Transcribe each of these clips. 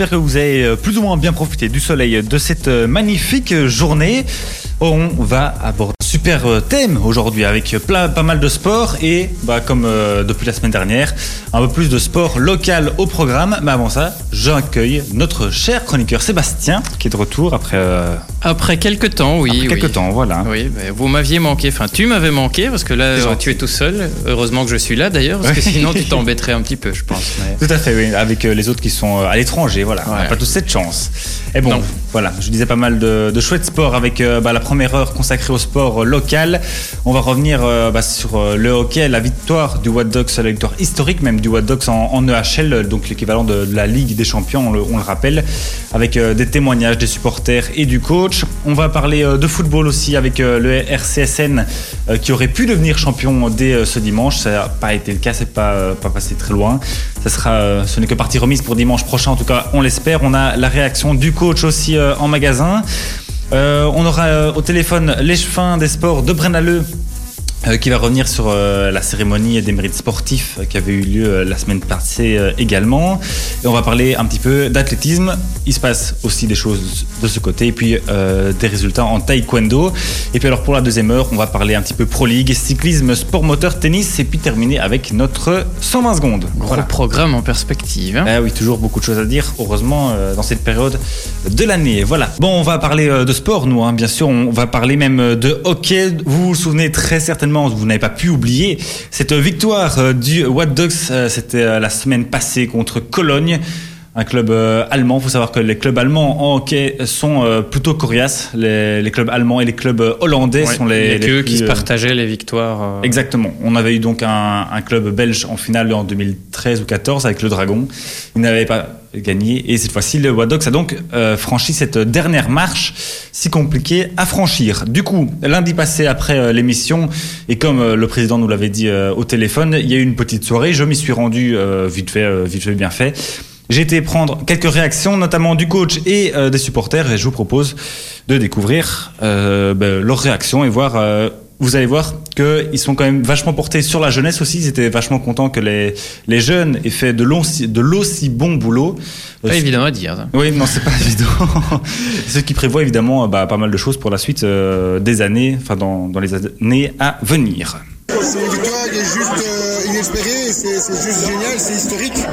j'espère que vous avez euh, plus ou moins bien profité du soleil de cette euh, magnifique journée. On va aborder un super euh, thème aujourd'hui avec plein, pas mal de sport et bah, comme depuis la semaine dernière, un peu plus de sport local au programme. Mais avant ça, j'accueille notre cher chroniqueur Sébastien qui est de retour après, Après quelques temps, oui. après quelques oui. temps. Voilà. Oui, mais vous m'aviez manqué, enfin tu m'avais manqué parce que là gentil. tu es tout seul. Heureusement que je suis là d'ailleurs, parce que sinon tu t'embêterais un petit peu, je pense. mais- Tout à fait, oui, avec euh, les autres qui sont euh, à l'étranger, voilà. On n'a pas tous cette chance. Et bon, Non. voilà, je disais pas mal de, de chouettes sports avec euh, bah, la première heure consacrée au sport euh, local. On va revenir euh, bah, sur euh, le hockey, la victoire du What Dogs, la victoire historique même du What Dogs en, en EHL, donc l'équivalent de, de la Ligue des Champions, on le, on le rappelle, avec euh, des témoignages des supporters et du coach. On va parler euh, de football aussi avec euh, le RCSN euh, qui aurait pu devenir champion dès ce dimanche. Ça n'a pas été le cas, c'est pas, pas passé très loin. Ce n'est que partie remise pour dimanche prochain, en tout cas, on l'espère. On a la réaction du coach aussi en magasin. On aura au téléphone l'échevin des sports de Brennaleux. Euh, qui va revenir sur euh, la cérémonie des mérites sportifs euh, qui avait eu lieu la semaine passée également. Et on va parler un petit peu d'athlétisme. Il se passe aussi des choses de ce côté. Et puis des résultats en taekwondo. Et puis alors pour la deuxième heure, on va parler un petit peu Pro League, cyclisme, sport moteur, tennis. Et puis terminer avec notre 120 secondes. Gros Voilà. programme en perspective. hein. Ah oui, toujours beaucoup de choses à dire, heureusement, dans cette période de l'année. Voilà. Bon, on va parler de sport, nous, hein, bien sûr. On va parler même de hockey. Vous vous souvenez très certainement, vous n'avez pas pu oublier, cette victoire euh, du What Dogs, euh, c'était euh, la semaine passée contre Cologne. Un club euh, allemand. Il faut savoir que les clubs allemands en hockey sont euh, plutôt coriaces. Les, les clubs allemands et les clubs euh, hollandais Ouais, sont les, les eux plus, qui se partageaient les victoires. Exactement. On avait eu donc un, un club belge en finale en 2013 ou 14 avec le Dragon. Il n'avait pas gagné et cette fois-ci le Wadox a donc franchi cette dernière marche si compliquée à franchir. Du coup, lundi passé après l'émission et comme le président nous l'avait dit au téléphone, il y a eu une petite soirée. Je m'y suis rendu vite fait, vite fait, bien fait. J'ai été prendre quelques réactions, notamment du coach et euh, des supporters, et je vous propose de découvrir euh, ben, leurs réactions et voir. euh, vous allez voir qu'ils sont quand même vachement portés sur la jeunesse aussi. Ils étaient vachement contents que les, les jeunes aient fait de l'aussi de l'aussi bon boulot. Pas Euh, évident à dire. ça. oui, non, c'est pas évident. Ce qui prévoit évidemment bah, pas mal de choses pour la suite euh, des années, enfin dans, dans les années à venir. C'est une victoire qui est juste euh, inespérée, c'est juste génial, c'est historique.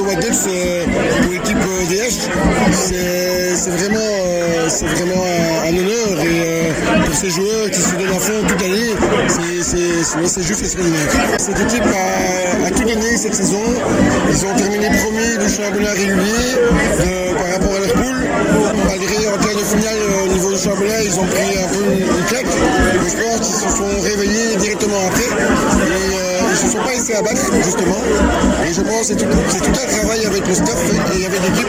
Euh, pour l'équipe euh, c'est c'est vraiment, euh, c'est vraiment un, un honneur et euh, pour ces joueurs qui se donnent à fond toute l'année, c'est- c'est c'est- c'est juste extraordinaire. Cette équipe a, tout donné cette saison. Ils ont terminé premier du championnat régulier par rapport à leur poule. Malgré en quart de finale euh, au niveau du championnat, ils ont pris un peu une, claque. Je pense qu'ils se sont réveillés directement après. Et ils se sont pas laissés abattre, justement. Et je pense que c'est tout, un travail avec le staff et avec l'équipe.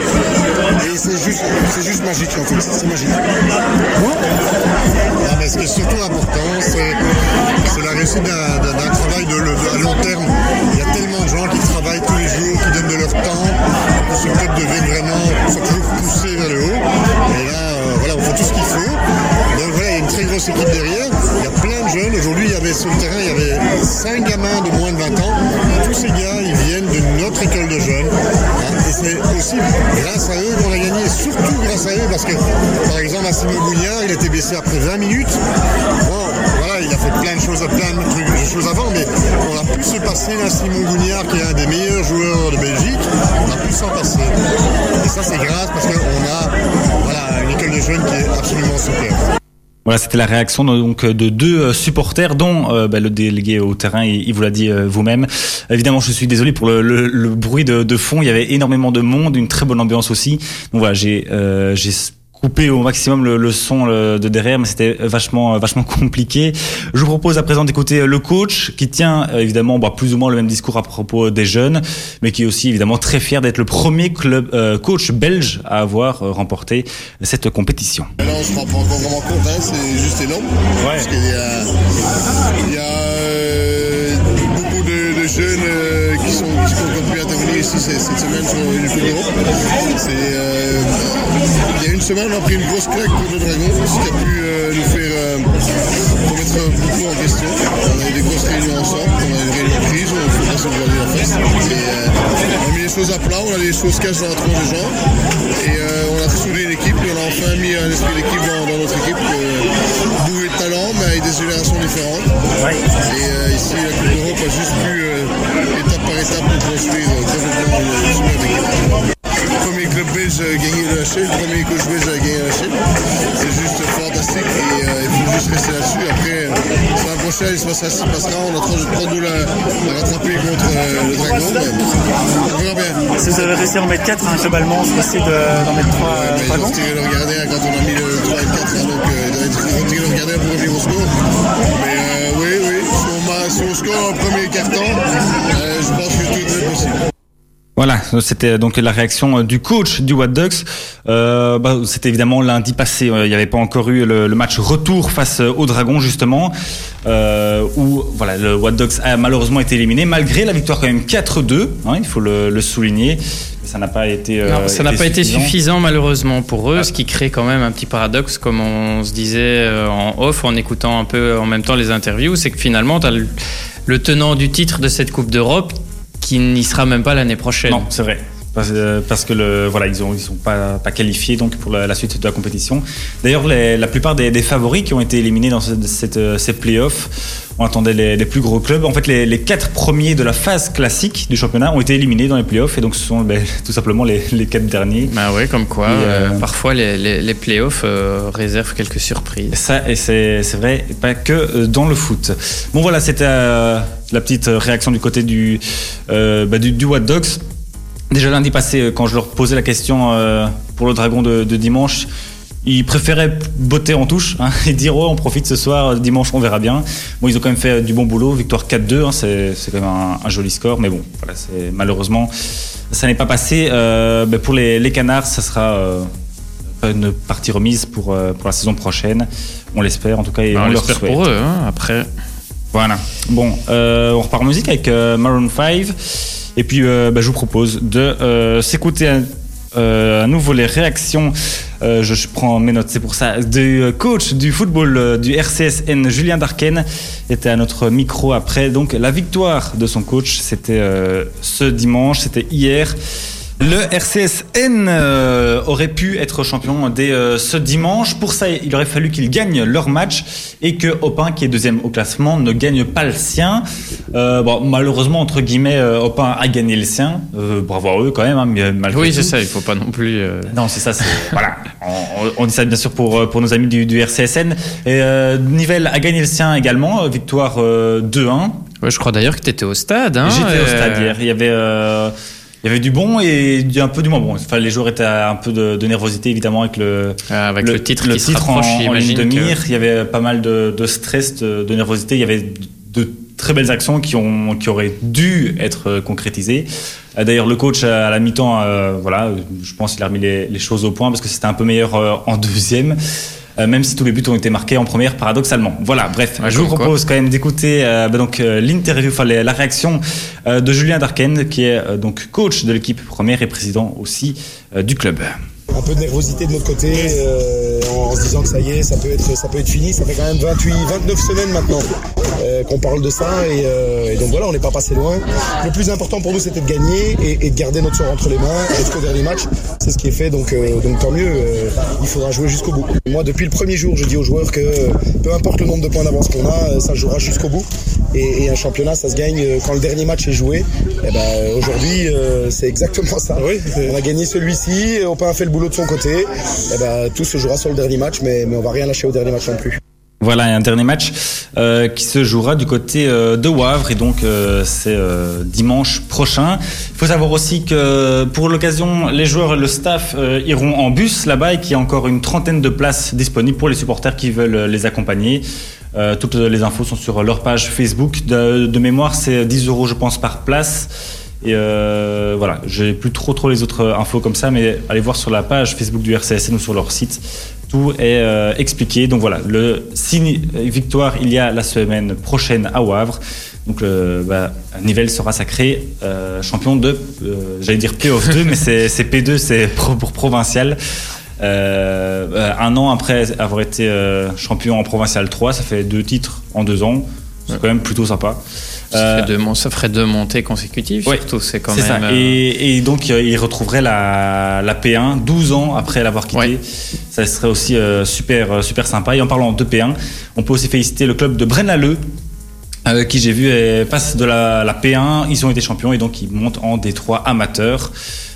Et c'est juste, juste magique, en fait. C'est magique. Mais ce qui est surtout important, c'est la réussite d'un travail de, à long terme. Il y a tellement de gens qui travaillent tous les jours, qui donnent de leur temps, pour ce club devienne vraiment, soit toujours poussé vers le haut. Et là, euh, voilà, on fait tout ce qu'il faut. Derrière. Il y a plein de jeunes. Aujourd'hui, il y avait sur le terrain, il y avait 5 gamins de moins de 20 ans. Tous ces gars, ils viennent de notre école de jeunes. Hein, Et c'est aussi grâce à eux qu'on a gagné, surtout grâce à eux, parce que, par exemple, Simon Bougnard, il été blessé après 20 minutes. Bon, voilà, il a fait plein de choses, plein de trucs, de choses avant, mais on a pu se passer d'un Simon Bougnard, qui est un des meilleurs joueurs de Belgique, on a pu s'en passer. Et ça, c'est grâce parce qu'on a voilà, une école de jeunes qui est absolument super. Voilà, c'était la réaction donc de deux euh, supporters, dont euh, bah, le délégué au terrain, il, vous l'a dit euh, vous-même. Évidemment, je suis désolé pour le, le- le bruit de, de fond. Il y avait énormément de monde, une très bonne ambiance aussi. Donc voilà, j'ai j'ai coupé au maximum le, le son le- de derrière, mais c'était vachement euh, vachement compliqué. Je vous propose à présent d'écouter le coach qui tient euh, évidemment bah, plus ou moins le même discours à propos des jeunes, mais qui est aussi évidemment très fier d'être le premier club euh, coach belge à avoir euh, remporté cette compétition. Là, on se rend pas encore vraiment compte, hein, c'est juste énorme. Parce qu'il y a, il y a cette, semaine sur une Coupe d'Europe. C'est, euh, Il y a une semaine, on a pris une grosse claque pour le Dragon, ce qui a pu euh, nous faire euh, remettre beaucoup en question. On a eu des grosses réunions ensemble, on a eu une réunion de crise, on a fait se voir en face. Et, euh, choses à plat, on a des choses cachées dans la tronche des gens. Et on a soudé l'équipe et on a enfin mis un esprit d'équipe dans, dans, notre équipe. Doué de talent, mais avec des générations différentes. Et ici, la Coupe d'Europe a juste pu, par étape, pour construire complètement une super équipe premier club belge a gagné le HL, le premier coach belge a gagné le HL. C'est juste fantastique et euh, il faut juste rester là-dessus. Après, la prochaine, il se passera ce qui passera. On a trois, trois doules à, à, rattraper contre euh, le Dragon. Mais on verra bien. Si vous avez réussi à en mettre 4, hein, globalement, c'est possible d'en mettre 3 ouais, Dragons Ils ont retiré le gardien quand on a mis le 3 et le 4. Hein, donc, euh, ils ont retiré le gardien pour revenir au score. Mais euh, oui, oui, si on, score en premier carton, Voilà, c'était donc la réaction du coach du What Ducks. Euh, bah, c'était évidemment lundi passé. Il n'y avait pas encore eu le, le, match retour face au Dragon justement, euh, où voilà le What Ducks a malheureusement été éliminé malgré la victoire quand même 4-2. Hein, il faut le, le souligner. Ça n'a pas été. Euh, non, ça n'a pas suffisant. été suffisant malheureusement pour eux, ah. ce qui crée quand même un petit paradoxe, comme on se disait en off en écoutant un peu en même temps les interviews, c'est que finalement, tu as le, le tenant du titre de cette Coupe d'Europe qui n'y sera même pas l'année prochaine. Non, c'est vrai. Parce, parce, que le, voilà, ils ils sont pas, pas qualifiés donc pour la, la suite de la compétition. D'ailleurs, la plupart des, des, favoris qui ont été éliminés dans cette, cette, ces playoffs, on attendait les, les, plus gros clubs. En fait, les, les, quatre premiers de la phase classique du championnat ont été éliminés dans les playoffs et donc ce sont ben, tout simplement les, les, quatre derniers. Bah oui, comme quoi, et, euh, euh, parfois les, playoffs euh, réservent quelques surprises. Ça, et c'est vrai, pas que dans le foot. Bon voilà, c'était euh, la petite réaction du côté du, bah, du, du What Dogs. Déjà lundi passé, quand je leur posais la question euh, pour le dragon de, de, dimanche, ils préféraient botter en touche hein, et dire oh, on profite ce soir, dimanche on verra bien. Bon, ils ont quand même fait du bon boulot, victoire 4-2, hein, c'est quand même un, un, joli score, mais bon, voilà, malheureusement, ça n'est pas passé. Euh, ben pour les, les, Canards, ça sera euh, une partie remise pour, euh, pour la saison prochaine. On l'espère en tout cas. Et bah, on, on l'espère pour eux, hein, après. Voilà. Bon, euh, on repart en musique avec Maroon 5. Et puis, euh, bah, je vous propose de euh, s'écouter à, euh, nouveau les réactions. Je, je, prends mes notes, c'est pour ça. Du coach du football du RCSN, Julien Darken, était à notre micro après. Donc, la victoire de son coach, c'était ce dimanche, c'était hier. Le RCSN euh, aurait pu être champion dès euh, ce dimanche. Pour ça, il aurait fallu qu'ils gagnent leur match et que Opin, qui est deuxième au classement, ne gagne pas le sien. Euh, bon, malheureusement, entre guillemets, Opin a gagné le sien. Euh, bravo à eux quand même. Hein, oui, c'est ça. Il faut pas non plus. euh... Non, c'est ça. voilà. On, on, dit ça bien sûr pour pour nos amis du, du RCSN. Et Nivelle a gagné le sien également. Victoire 2-1. Ouais, je crois d'ailleurs que tu étais au stade. Hein, J'étais au stade hier. Il y avait il y avait du bon et un peu du moins bon. Enfin, les joueurs étaient un peu de, de nervosité évidemment avec le, ah, avec le, le titre, le qui titre rapproche, en, en ligne de mire. que... Il y avait pas mal de, de stress, de, de, nervosité. Il y avait de très belles actions qui, ont, qui auraient dû être concrétisées. D'ailleurs, le coach à la mi-temps, euh, voilà, je pense qu'il a remis les, les, choses au point parce que c'était un peu meilleur euh, en deuxième. Euh, même si tous les buts ont été marqués en première paradoxalement. Voilà, bref, ouais, je vous propose quoi. quand même d'écouter euh, bah, donc euh, l'interview, enfin la réaction euh, de Julien Darken, qui est donc coach de l'équipe première et président aussi du club. Un peu de nervosité de notre côté, euh, en, se disant que ça y est, ça peut être, ça peut être fini. Ça fait quand même 28, 29 semaines maintenant euh, qu'on parle de ça, et, euh, et donc voilà, on n'est pas passé loin. Le plus important pour nous, c'était de gagner et, et, de garder notre sort entre les mains jusqu'au dernier match. C'est ce qui est fait, donc, euh, donc tant mieux. euh, il faudra jouer jusqu'au bout. Moi, depuis le premier jour, je dis aux joueurs que euh, peu importe le nombre de points d'avance qu'on a, ça jouera jusqu'au bout. Et, et, un championnat, ça se gagne quand le dernier match est joué. Et ben aujourd'hui, euh, c'est exactement ça. Oui, on a gagné celui-ci, on a fait le de son côté. Et ben tout se jouera sur le dernier match, mais, mais on va rien lâcher au dernier match non plus. Voilà, un dernier match euh, qui se jouera du côté euh, de Wavre et donc euh, c'est dimanche prochain. Il faut savoir aussi que pour l'occasion, les joueurs et le staff iront en bus là-bas et qu'il y a encore une trentaine de places disponibles pour les supporters qui veulent les accompagner. Toutes les infos sont sur leur page Facebook. De, de mémoire, c'est 10 euros, je pense, par place. Et euh, voilà, j'ai plus trop trop les autres infos comme ça, mais allez voir sur la page Facebook du RCSN ou sur leur site. Tout est euh, expliqué. Donc voilà, le signe victoire il y a la semaine prochaine à Wavre. Donc bah, Nivelle sera sacré euh, champion de, euh, j'allais dire playoff 2, mais c'est P2, c'est pour provincial. Euh, un an après avoir été champion en provincial 3, ça fait deux titres en deux ans c'est quand même plutôt sympa. Ça, Euh, ferait deux, ça ferait deux montées consécutives, Ouais, surtout. C'est quand même. ça. euh, Et, et donc, euh, il retrouverait la, la P1 12 ans après l'avoir quitté. Ouais. Ça serait aussi euh, super, super sympa. Et en parlant de P1, on peut aussi féliciter le club de Braine-l'Alleud. qui j'ai vu passe de la, la P1, ils ont été champions et donc ils montent en D3 amateur.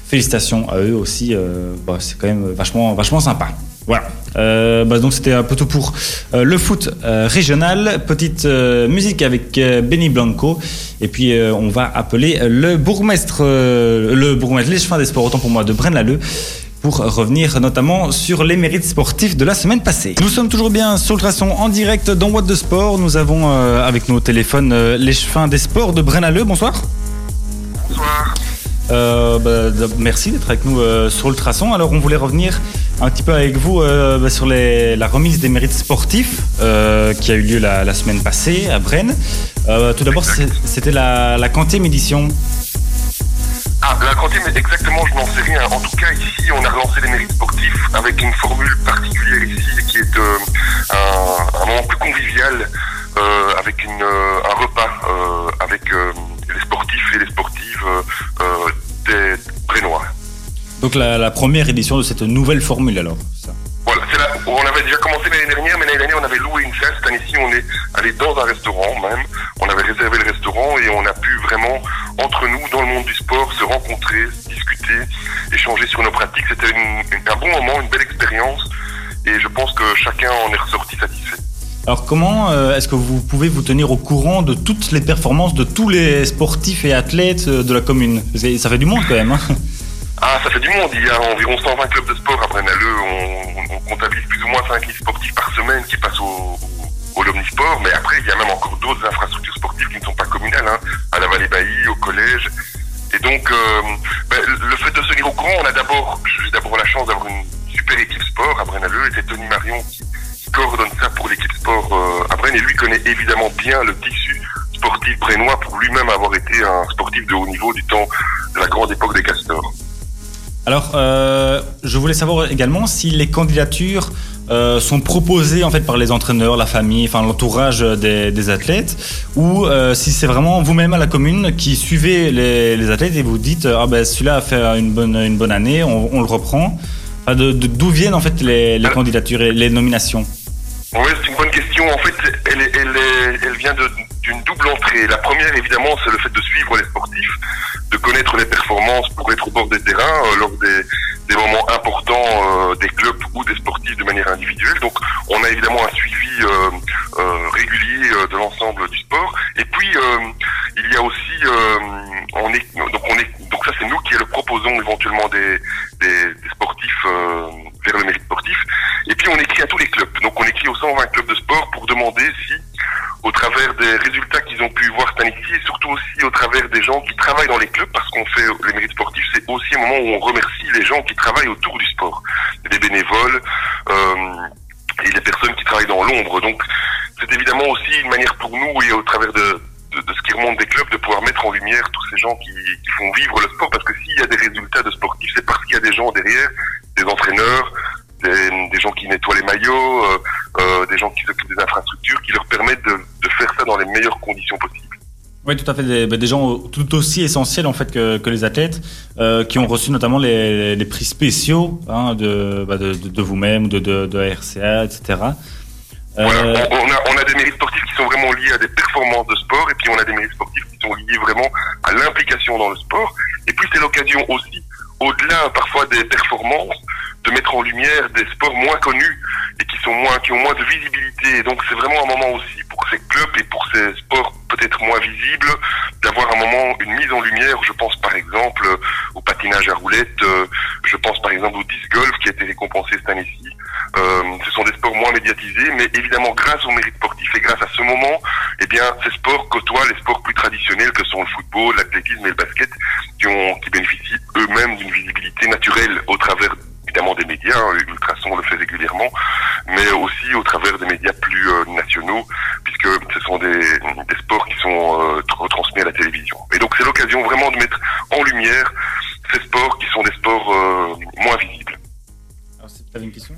Félicitations à eux aussi, bah, c'est quand même vachement, vachement sympa. Voilà. Euh, bah, donc c'était un peu tout pour euh, le foot euh, régional. Petite musique avec Benny Blanco. Et puis on va appeler le bourgmestre, le bourgmestre, les des sports, autant pour moi, de Braine-l'Alleud pour revenir notamment sur les mérites sportifs de la semaine passée. Nous sommes toujours bien sur le traçon en direct dans What de Sport. Nous avons avec nos téléphones les chemins des sports de Braine-l'Alleud. Bonsoir. Bonsoir. Euh, bah, merci d'être avec nous euh, sur le traçon. Alors, on voulait revenir un petit peu avec vous euh, bah, sur les- la remise des mérites sportifs euh, qui a eu lieu la, la semaine passée à Brenne. Tout d'abord, c'était la, la quantième édition. Ah, la quantième, exactement, je n'en sais rien. En tout cas, ici, on a relancé les mérites sportifs avec une formule particulière ici, qui est un, un moment plus convivial, avec une, un repas avec les sportifs et les sportives euh, des Brénois. Donc, la, la première édition de cette nouvelle formule, alors. ça? Voilà, c'est là, on avait déjà commencé l'année dernière, mais l'année dernière, on avait loué une salle. Cette année-ci, on est allé dans un restaurant même. On avait réservé le restaurant et on a pu vraiment, entre nous, dans le monde du sport, se rencontrer, discuter, échanger sur nos pratiques. C'était un bon moment, une belle expérience. Et je pense que chacun en est ressorti satisfait. Alors, comment euh, est-ce que vous pouvez vous tenir au courant de toutes les performances de tous les sportifs et athlètes euh, de la commune? Ça fait du monde quand même. hein. Ah, ça fait du monde. Il y a environ 120 clubs de sport à Brennaleux. On, on comptabilise plus ou moins 5000 sportifs par semaine qui passent au, au, au Omnisport. Mais après, il y a même encore d'autres infrastructures sportives qui ne sont pas communales, hein, à la Vallée Bailly, au collège. Et donc, euh, ben, le fait de se tenir au courant, j'ai d'abord la chance d'avoir une super équipe sport à Brennaleux. C'est Tony Marion qui coordonne ça pour l'équipe sport euh, à Brenne. Et lui connaît évidemment bien le tissu sportif brennois pour lui-même avoir été un sportif de haut niveau du temps de la grande époque des castors. Alors, euh, je voulais savoir également si les candidatures euh, sont proposées en fait par les entraîneurs, la famille, enfin l'entourage des, des athlètes, ou euh, si c'est vraiment vous-même à la commune qui suivez les, les athlètes et vous dites ah ben celui-là a fait une bonne une bonne année, on, on le reprend. Enfin, de- de- D'où viennent en fait les, les candidatures et les nominations? Oui, c'est une bonne question. En fait, elle, elle, elle vient d'une double entrée. La première, évidemment, c'est le fait de suivre les sportifs, de connaître les performances pour être au bord des terrains euh, lors des, des moments importants euh, des clubs ou des sportifs de manière individuelle. Donc, on a évidemment un suivi euh, euh, régulier euh, de l'ensemble du sport. Et puis, euh, il y a aussi, on est, donc on est, donc ça c'est nous qui le proposons éventuellement des, des sportifs euh, vers le mérite sportif. Et puis on écrit à tous les clubs. Donc on écrit aux 120 clubs de sport pour demander si, au travers des résultats qu'ils ont pu voir cette année-ci, et surtout aussi au travers des gens qui travaillent dans les clubs, parce qu'on fait les mérites sportifs, c'est aussi un moment on remercie les gens qui travaillent autour du sport, les bénévoles euh, et les personnes qui travaillent dans l'ombre. Donc c'est évidemment aussi une manière pour nous et au travers de, ce qui remonte des clubs de pouvoir mettre en lumière tous ces gens qui, font vivre le sport, parce que s'il y a des résultats de sportifs, c'est parce qu'il y a des gens derrière, des entraîneurs, des, gens qui nettoient les maillots, euh, euh, des gens qui s'occupent des infrastructures, qui leur permettent de, faire ça dans les meilleures conditions possibles. Oui, tout à fait. Des, bah, gens tout aussi essentiels en fait que les athlètes, euh, qui ont reçu notamment les, prix spéciaux hein, de, bah, de, vous-même, de, de, RCA, etc. Euh, on, a, des mérites sportifs qui sont vraiment liés à des performances de sport, et puis on a des mérites sportifs qui sont liés vraiment à l'implication dans le sport. Et puis c'est l'occasion aussi, au-delà parfois des performances, de mettre en lumière des sports moins connus et qui sont moins, qui ont moins de visibilité. Donc c'est vraiment un moment aussi hein, Ultrason le fait régulièrement, mais aussi au travers des médias plus euh, nationaux, puisque ce sont des, des sports qui sont euh, retransmis à la télévision. Et donc c'est l'occasion vraiment de mettre en lumière ces sports qui sont des sports euh, moins visibles. alors, c'est avais une question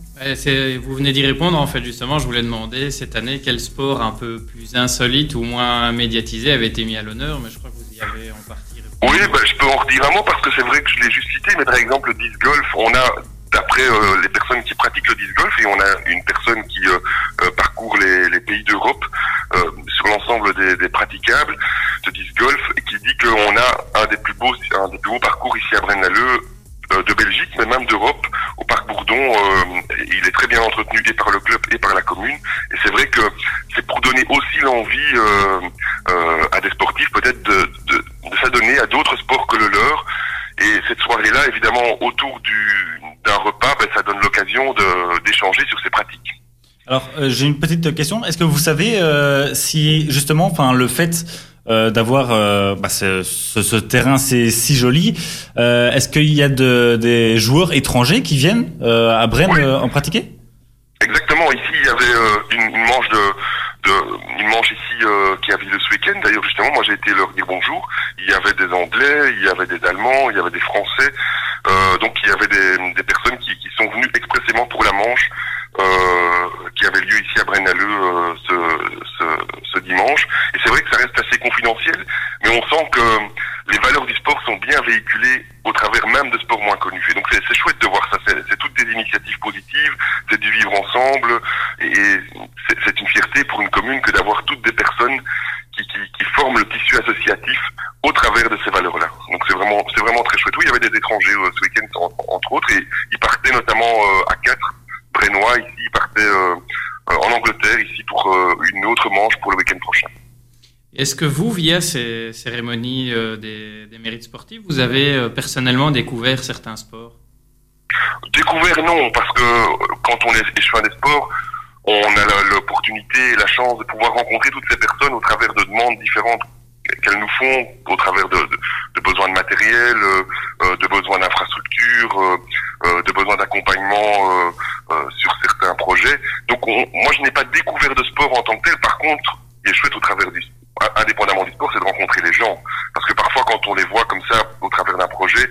Vous venez d'y répondre, en fait, justement. Je voulais demander cette année quel sport un peu plus insolite ou moins médiatisé avait été mis à l'honneur, mais je crois que vous y avez en partie répondu. Oui, bah, je peux en redire un mot parce que c'est vrai que je l'ai juste cité, mais par exemple, le disc golf, on a d'après euh, les personnes qui pratiquent le disc golf, et on a une personne qui euh, euh, parcourt les, les pays d'Europe sur l'ensemble des, des, praticables de disc golf, et qui dit qu'on a un des plus beaux, un des plus beaux parcours ici à Braine-l'Alleud de Belgique, mais même d'Europe, au parc Bourdon. il est très bien entretenu et par le club et par la commune. Et c'est vrai que c'est pour donner aussi l'envie à des sportifs peut-être de, de s'adonner à d'autres sports que le leur. Et cette soirée-là, évidemment, autour du, d'un repas, ben, ça donne l'occasion d'échanger sur ces pratiques. Alors, euh, j'ai une petite question. Est-ce que vous savez euh, si justement, enfin, le fait euh, d'avoir bah, ce, ce, terrain c'est si joli, est-ce qu'il y a de, des joueurs étrangers qui viennent à Brême en pratiquer? Exactement. Ici, il y avait une, une, manche de, de une manche ici qui avait lieu ce week-end. D'ailleurs, justement, moi, j'ai été leur dire bonjour. Il y avait des Anglais, il y avait des Allemands, il y avait des Français. Euh, donc il y avait des, des personnes sont venues expressément pour la Manche, euh, qui avait lieu ici à Brennaleux euh, ce, ce, ce, dimanche. Et c'est vrai que ça reste assez confidentiel, mais on sent que les valeurs du sport sont bien véhiculées au travers même de sports moins connus. Et donc c'est chouette de voir ça. C'est toutes des initiatives positives, c'est du vivre ensemble, et c'est une fierté pour une commune que d'avoir toutes des personnes qui, qui, qui, forment le tissu associatif au travers de ces valeurs-là. Donc c'est vraiment, c'est vraiment très chouette. Oui, il y avait des étrangers euh, ce week-end entre autres, et ils partaient notamment euh, à quatre, Brénois ici, ils partaient euh, en Angleterre ici pour une autre manche pour le week-end prochain. Est-ce que vous, via ces cérémonies des, des, mérites sportifs, vous avez personnellement découvert certains sports? Découvert non, parce que quand on est échoué des sports, on a l'opportunité et la chance de pouvoir rencontrer toutes ces personnes au travers de demandes différentes qu'elles nous font au travers de, besoins de matériel, euh, euh de besoins d'infrastructures, euh, euh, de besoins d'accompagnement sur certains projets. Donc moi je n'ai pas découvert de sport en tant que tel. Par contre, il est chouette au travers du indépendamment du sport, c'est de rencontrer les gens. Parce que parfois quand on les voit comme ça au travers d'un projet,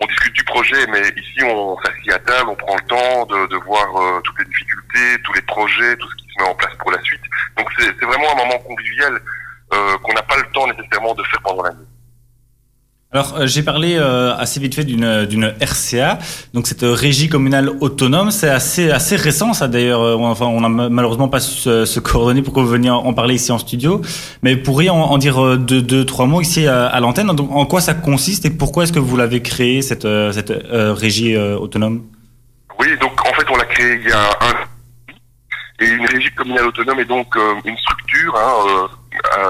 on discute du projet, mais ici on s'assied à table, on prend le temps de, voir toutes les difficultés, tous les projets, tout ce qui se met en place pour la suite. Donc c'est vraiment un moment convivial euh, qu'on n'a pas le temps nécessairement de faire pendant l'année. Alors euh, j'ai parlé euh, assez vite fait d'une d'une RCA, donc cette régie communale autonome, c'est assez assez récent ça d'ailleurs. Enfin on a malheureusement pas su se, coordonner pour que vous veniez en parler ici en studio, mais pourriez en, dire deux, deux trois mots ici à, l'antenne. Donc en quoi ça consiste et pourquoi est-ce que vous l'avez créé cette cette régie autonome? Oui donc en fait on l'a créé il y a un et une régie communale autonome est donc une structure. Hein, euh,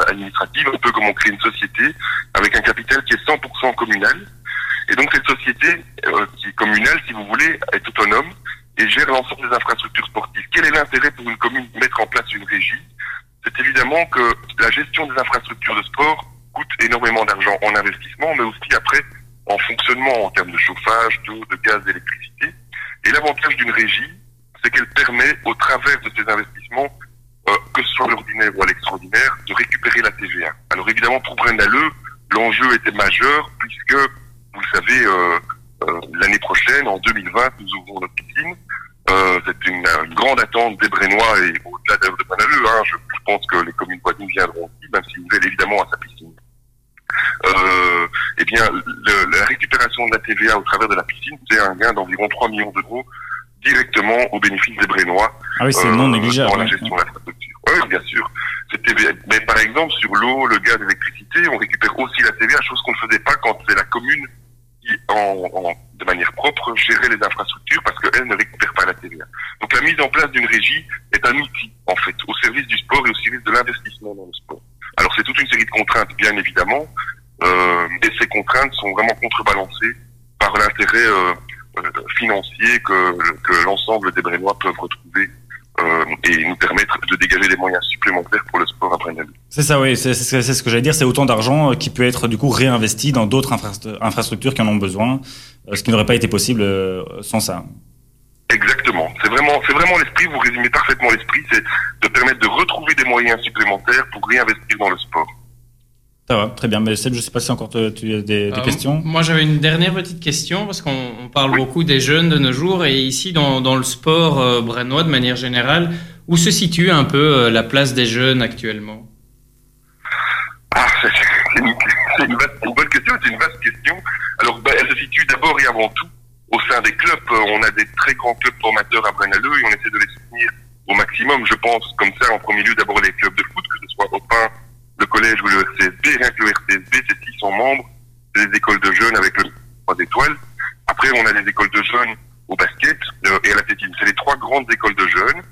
administrative, un peu comme on crée une société avec un capital qui est 100% communal. Et donc cette société euh, qui est communale, si vous voulez, est autonome et gère l'ensemble des infrastructures sportives. Quel est l'intérêt pour une commune de mettre en place une régie? C'est évidemment que la gestion des infrastructures de sport coûte énormément d'argent en investissement, mais aussi après en fonctionnement en termes de chauffage, d'eau, de gaz, d'électricité. Et l'avantage d'une régie, c'est qu'elle permet, au travers de ces investissements, euh, que ce soit l'ordinaire ou à l'extraordinaire, de récupérer la TVA. Alors évidemment, pour Brennaleux, l'enjeu était majeur puisque, vous le savez, euh, euh, l'année prochaine, en 2020, nous ouvrons notre piscine. c'est une, grande attente des Brennois et au-delà de, Brennaleux. Hein, je, pense que les communes voisines viendront aussi, même s'ils veulent évidemment à sa piscine. eh bien, la récupération de la TVA au travers de la piscine, c'est un gain d'environ 3 millions d'euros directement au bénéfice des Brénois. Ah oui, c'est non négligeable. Pour la gestion de l'infrastructure. Oui, bien sûr. Mais par exemple, sur l'eau, le gaz, l'électricité, on récupère aussi la TVA, chose qu'on ne faisait pas quand c'est la commune qui, en, en, de manière propre, gérait les infrastructures parce qu'elle ne récupère pas la TVA. Donc la mise en place d'une régie est un outil, en fait, au service du sport et au service de l'investissement dans le sport. Alors c'est toute une série de contraintes, bien évidemment, euh, et ces contraintes sont vraiment contrebalancées par l'intérêt euh, euh, financiers que, que l'ensemble des Brennois peuvent retrouver euh, et nous permettre de dégager des moyens supplémentaires pour le sport à Brennel. C'est ça, oui, c'est ce que j'allais dire, c'est autant d'argent euh, qui peut être du coup réinvesti dans d'autres infrastructures qui en ont besoin, ce qui n'aurait pas été possible sans ça. Exactement, c'est vraiment, c'est vraiment l'esprit, vous résumez parfaitement l'esprit, c'est de permettre de retrouver des moyens supplémentaires pour réinvestir dans le sport. Ça va, très bien. Mais Seb, je sais pas si encore tu as des, des Euh, questions. Moi, j'avais une dernière petite question parce qu'on on parle beaucoup des jeunes de nos jours et ici dans, dans le sport euh, brennois de manière générale, où se situe un peu euh, la place des jeunes actuellement? Ah, c'est une, bonne question, c'est une vaste question. Alors, ben, elle se situe d'abord et avant tout au sein des clubs. On a des très grands clubs formateurs à Brennaleux et on essaie de les soutenir au maximum. Je pense comme ça, en premier lieu, d'abord les clubs de foot, que ce soit Opin, le collège ou le RCSB. Rien que le RCSB, c'est 600 membres. C'est des écoles de jeunes avec le 3 étoiles. Après, on a des écoles de jeunes au basket euh, et à l'athlétisme. C'est les trois grandes écoles de jeunes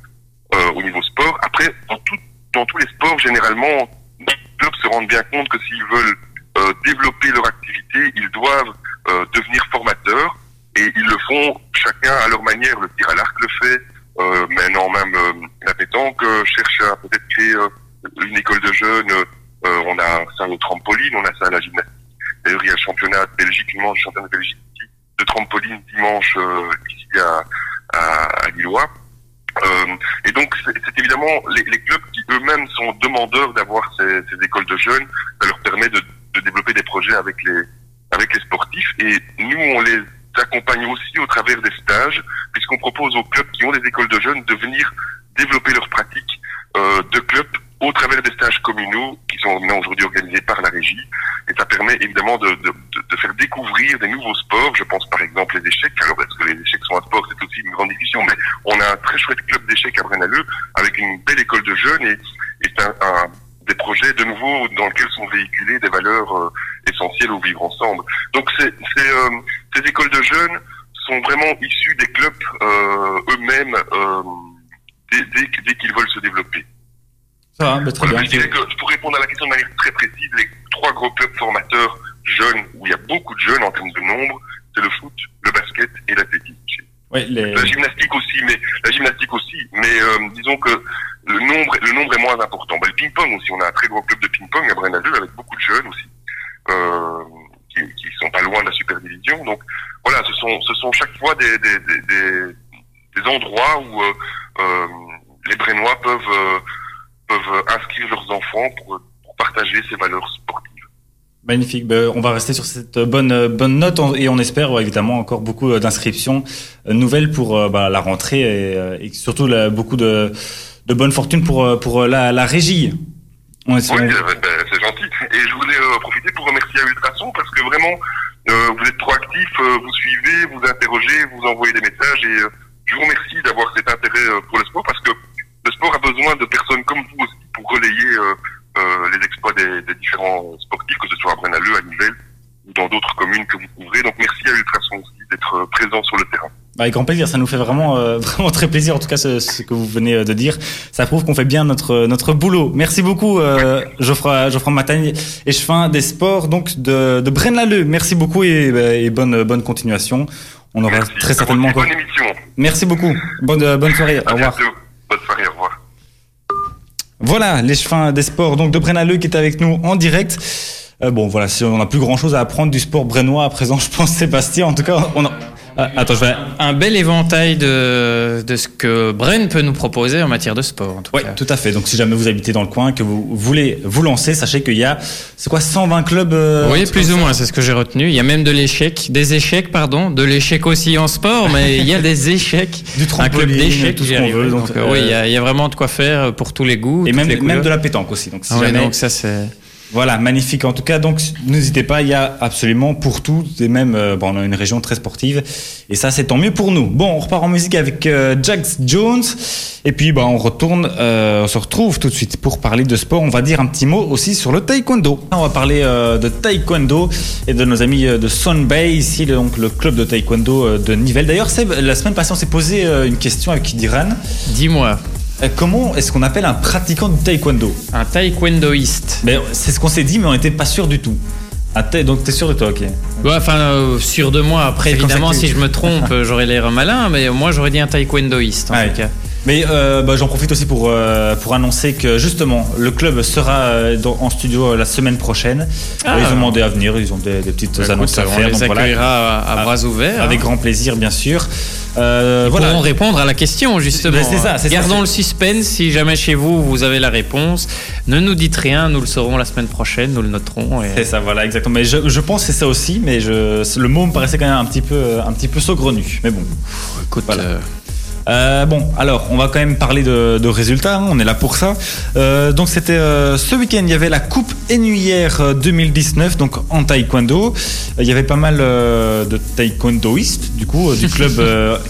euh, au niveau sport. Après, dans, tous les sports, généralement, les clubs se rendent bien compte que s'ils veulent euh, développer leur activité, ils doivent devenir formateurs et ils le font chacun à leur manière. Le tir à l'arc le fait, maintenant même la pétanque cherche à peut-être créer une école de jeunes. Euh, on a ça au trampoline, on a ça à la gymnastique. D'ailleurs, il y a le championnat de Belgique, dimanche, championnat de Belgique de trampoline dimanche euh, ici à, à, à Lillois. Euh, et donc, c'est évidemment les, les clubs qui eux-mêmes sont demandeurs d'avoir ces, ces écoles de jeunes. Ça leur permet de, de développer des projets avec les avec les sportifs. Et nous, on les accompagne aussi au travers des stages, puisqu'on propose aux clubs qui ont des écoles de jeunes de venir développer leurs pratiques euh, de clubs au travers des stages communaux qui sont aujourd'hui organisés par la régie. Et ça permet évidemment de, de, de- faire découvrir des nouveaux sports. Je pense par exemple les échecs. Alors est-ce que les échecs sont un sport C'est aussi une grande discussion, mais on a un très chouette club d'échecs à Brennaleux avec une belle école de jeunes et, et c'est un, un- des projets de nouveau dans lesquels sont véhiculées des valeurs euh, essentielles au vivre ensemble. Donc c'est, c'est, euh, ces écoles de jeunes sont vraiment issues des clubs euh, eux-mêmes euh, dès, dès, dès qu'ils veulent se développer. Ça va, bah, très Voilà, bien. je dirais que pour répondre à la question de manière très précise, les trois gros clubs formateurs jeunes, où il y a beaucoup de jeunes en termes de nombre, c'est le foot, le basket et l'athlétisme. Ouais, les... La gymnastique aussi, mais la gymnastique aussi, mais euh, disons que le nombre, le nombre est moins important. Bah, le ping-pong aussi, on a un très gros club de ping-pong à Brennaleux avec beaucoup de jeunes aussi, euh, qui, qui sont pas loin de la super division. Donc voilà, ce sont, ce sont chaque fois des, des, des, des, des endroits où euh, euh, les Brennois peuvent euh, peuvent inscrire leurs enfants pour, pour partager ces valeurs sportives. Magnifique. Ben, on va rester sur cette bonne bonne note et on espère évidemment encore beaucoup euh, d'inscriptions euh, nouvelles pour euh, bah, la rentrée et, et surtout beaucoup de, de bonne fortune pour pour la, la régie. On Oui, ben, c'est gentil. Et je voulais euh, profiter pour remercier Ultrason parce que vraiment, euh, vous êtes proactifs, euh, vous suivez, vous interrogez, vous envoyez des messages et je vous remercie d'avoir cet intérêt pour le sport parce que le sport a besoin de personnes comme vous aussi pour relayer euh, euh, les exploits des, des différents sportifs, que ce soit à Brennaleux, à Nivelles ou dans d'autres communes que vous couvrez. Donc merci à Ultrason aussi d'être euh, présent sur le terrain. Bah, avec grand plaisir, ça nous fait vraiment, euh, vraiment très plaisir, en tout cas, ce, ce que vous venez de dire. Ça prouve qu'on fait bien notre, notre boulot. Merci beaucoup, euh, Geoffroy, Geoffroy Matagne, échevin des sports, donc, de, de Braine-l'Alleud. Merci beaucoup et, bah, et bonne, bonne continuation. On aura Merci. très certainement encore. Bonne émission. Merci beaucoup. Bonne, bonne soirée. À Au revoir. bientôt. Bonne soirée. Au revoir. Voilà, l'échevin des sports, donc, de Braine-l'Alleud qui est avec nous en direct. Euh, bon, voilà, si on n'a plus grand chose à apprendre du sport brennois à présent, je pense, Sébastien. En tout cas, on a... Ah, attends, je vais. Un bel éventail de, de ce que Bren peut nous proposer en matière de sport. En tout Oui, cas. tout à fait. Donc, si jamais vous habitez dans le coin, que vous voulez vous lancer, sachez qu'il y a, c'est quoi, 120 clubs euh, Oui, plus ou moins, c'est ce que j'ai retenu. Il y a même de l'échec, des échecs, pardon, de l'échec aussi en sport, mais il y a des échecs. Du un club d'échecs, tout ce qu'on veut, Donc, donc, euh, euh, oui, il y, a- il y a vraiment de quoi faire pour tous les goûts. Et même, les même couleurs. de la pétanque aussi. Donc, si Ah oui, jamais- donc ça c'est. Voilà, magnifique en tout cas. Donc, n'hésitez pas, il y a absolument pour tout. Et même, euh, bon, on a une région très sportive. Et ça, c'est tant mieux pour nous. Bon, on repart en musique avec euh, Jax Jones. Et puis, bah, on retourne, euh, on se retrouve tout de suite pour parler de sport. On va dire un petit mot aussi sur le taekwondo. On va parler euh, de taekwondo et de nos amis euh, de Sunbay, ici, donc le club de taekwondo de Nivelles. D'ailleurs, la semaine passée, on s'est posé une question avec Diran. Dis-moi, comment est-ce qu'on appelle un pratiquant du taekwondo un taekwondoïste. Mais c'est ce qu'on s'est dit, mais on n'était pas sûr du tout. Ah, t'es- donc t'es sûr de toi, ok. Ouais, enfin, euh, sûr de moi. Après, évidemment, que si je me trompe, euh, j'aurais l'air malin, mais moi, j'aurais dit un taekwondoïste, en tout cas. Mais euh, bah, j'en profite aussi pour, euh, pour annoncer que justement le club sera euh, dans- en studio la semaine prochaine. Ah. ils ont demandé à venir, ils ont des, des petites Bah, annonces écoute, à on faire. les donc voilà. accueillera à, à Ah, bras ouverts. Avec hein. grand plaisir, bien sûr. Euh, Ils voilà. pourront répondre à la question justement. Mais c'est ça, c'est ça, Gardons c'est- le suspense. Si jamais chez vous vous avez la réponse, ne nous dites rien. Nous le saurons la semaine prochaine. Nous le noterons. et- C'est ça, voilà, exactement. Mais je, je pense que c'est ça aussi, mais je, le mot me paraissait quand même un petit peu, un petit peu saugrenu. Mais bon. Écoute, Voilà. euh, Euh, bon, alors, on va quand même parler de, de résultats, hein, on est là pour ça. Euh, donc, c'était euh, ce week-end, il y avait la Coupe euh, 2019, donc en taekwondo. Il y avait pas mal de taekwondoistes, du coup, du club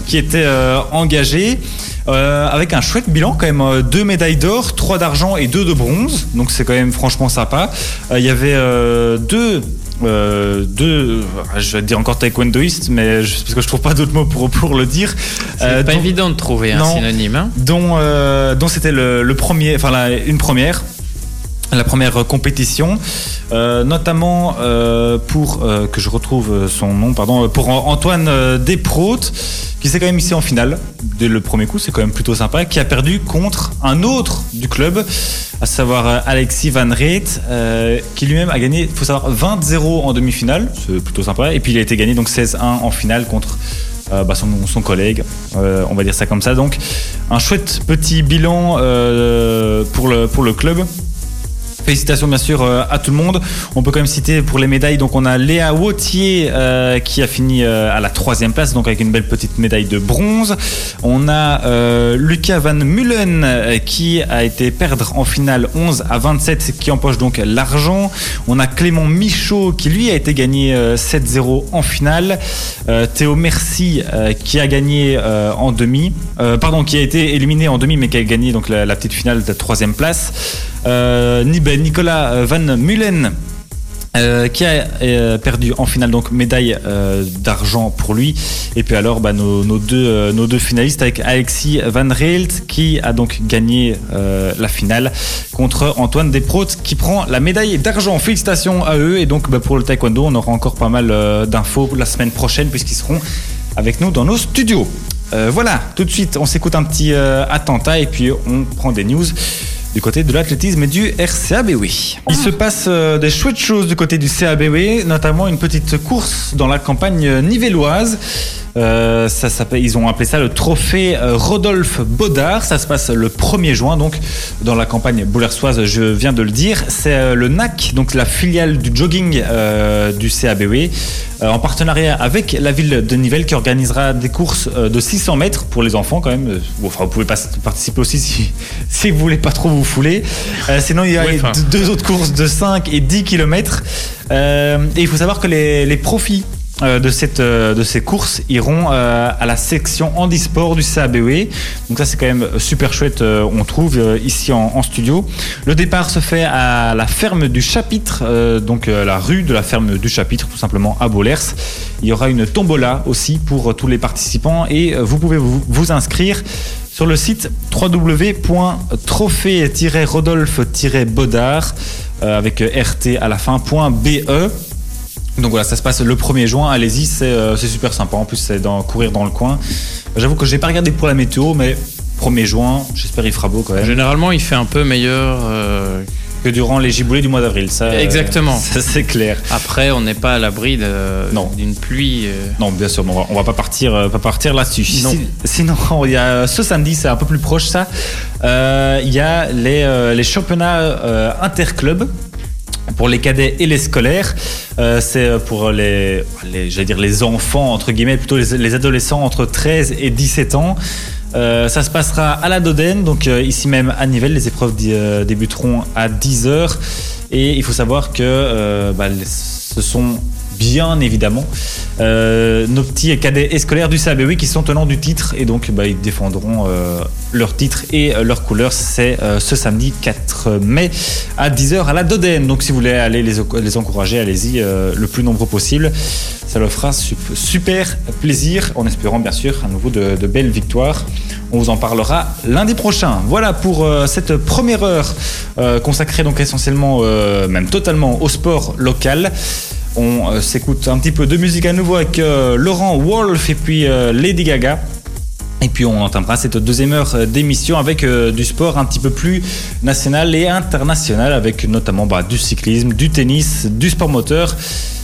qui étaient engagés. avec un chouette bilan quand même, deux médailles d'or, trois d'argent et deux de bronze, donc c'est quand même franchement sympa. Il y avait deux euh, deux, je vais dire encore taekwondoistes, mais je, parce que je trouve pas d'autres mots pour, pour le dire. c'est Euh, pas dont- évident de trouver un non. synonyme. hein. dont, euh, dont c'était le, le premier, enfin la- une première, la première euh, compétition, euh, notamment euh, pour que je retrouve son nom, pardon, pour An- Antoine Desprotes, qui s'est quand même ici en finale. Dès le premier coup, c'est quand même plutôt sympa, qui a perdu contre un autre du club, à savoir Alexis Van Reet, qui lui-même a gagné, il faut savoir, 20-0 en demi-finale, c'est plutôt sympa, et puis il a été gagné donc 16-1 en finale contre bah, son, collègue, on va dire ça comme ça. Donc un chouette petit bilan pour le club. Félicitations bien sûr euh, à tout le monde. On peut quand même citer pour les médailles, donc on a Léa Wautier euh, qui a fini euh, à la troisième place, donc avec une belle petite médaille de bronze. On a euh, Lucas Van Mullen qui a été perdre en finale 11 à 27, qui empoche donc l'argent. On a Clément Michaud qui lui a été gagné euh, 7-0 en finale. Théo Merci qui a gagné en demi, pardon, qui a été éliminé en demi mais qui a gagné donc la, la petite finale de troisième place. Euh, ben, Nicolas euh, Van Mullen euh, qui a perdu en finale donc médaille d'argent pour lui. Et puis alors bah, nos, deux, finalistes avec Alexis Van Reelt qui a donc gagné la finale contre Antoine Desprotes qui prend la médaille d'argent. Félicitations à eux. Et donc bah, pour le taekwondo on aura encore pas mal d'infos la semaine prochaine puisqu'ils seront avec nous dans nos studios. Voilà. Tout de suite on s'écoute un petit attentat et puis on prend des news du côté de l'athlétisme et du RCABW. Il se passe euh, des chouettes choses du côté du CABW, notamment une petite course dans la campagne nivelloise. Euh, ça s'appelle, ils ont appelé ça le trophée euh, Rodolphe Baudard. Ça se passe le 1er juin, donc dans la campagne boulersoise, je viens de le dire. C'est euh, le NAC, donc la filiale du jogging euh, du CABW, euh, en partenariat avec la ville de Nivelles qui organisera des courses de 600 mètres pour les enfants quand même. Enfin, vous pouvez pas participer aussi si, si vous voulez pas trop vous fouler. Sinon, il y a Ouais, deux autres courses de 5 et 10 km. et il faut savoir que les, les profits euh, de, cette, euh, de ces courses iront euh, à la section handisport du CABW. Donc ça c'est quand même super chouette, on trouve ici en, studio. Le départ se fait à la ferme du chapitre, donc la rue de la ferme du chapitre tout simplement à Bollers. Il y aura une tombola aussi pour tous les participants et vous pouvez vous, vous inscrire sur le site www.trophée-rodolphe-baudard euh, avec RT à la fin, point .be. Donc voilà, ça se passe le 1er juin, allez-y, c'est euh, c'est super sympa. En plus, c'est dans, courir dans le coin. J'avoue que j'ai pas regardé pour la météo, mais 1er juin, j'espère il fera beau quand même. Généralement, il fait un peu meilleur. euh, Que durant les giboulées du mois d'avril, ça. euh, Exactement. ça c'est clair. Après, on n'est pas à l'abri d'une pluie. euh, Non, bien sûr, on va, on va pas partir, euh, pas partir là-dessus. Non. Si- sinon, il y a ce samedi, c'est un peu plus proche ça. Euh, Il y a les, euh, les championnats euh, interclubs pour les cadets et les scolaires. Euh, c'est pour les, j'allais dire les enfants entre guillemets, plutôt les, les adolescents entre 13 et 17 ans. Euh, ça se passera à la Dodène, donc euh, ici même à Nivelles. Les épreuves dé- euh, débuteront à 10h. Et il faut savoir que euh, bah, ce sont bien évidemment euh, nos petits cadets et scolaires du CABW qui sont tenants du titre et donc bah, ils défendront euh, leur titre et euh, leur couleur. C'est ce samedi 4 mai à 10h à la Dodène. Donc si vous voulez aller les, encourager, allez-y le plus nombreux possible. Ça leur fera sup- super plaisir en espérant bien sûr à nouveau de, de belles victoires. On vous en parlera lundi prochain. Voilà pour cette première heure consacrée donc essentiellement, même totalement au sport local. On euh, s'écoute un petit peu de musique à nouveau avec euh, Laurent Wolf et puis euh, Lady Gaga. Et puis on entamera cette deuxième heure d'émission avec du sport un petit peu plus national et international, avec notamment bah, du cyclisme, du tennis, du sport moteur.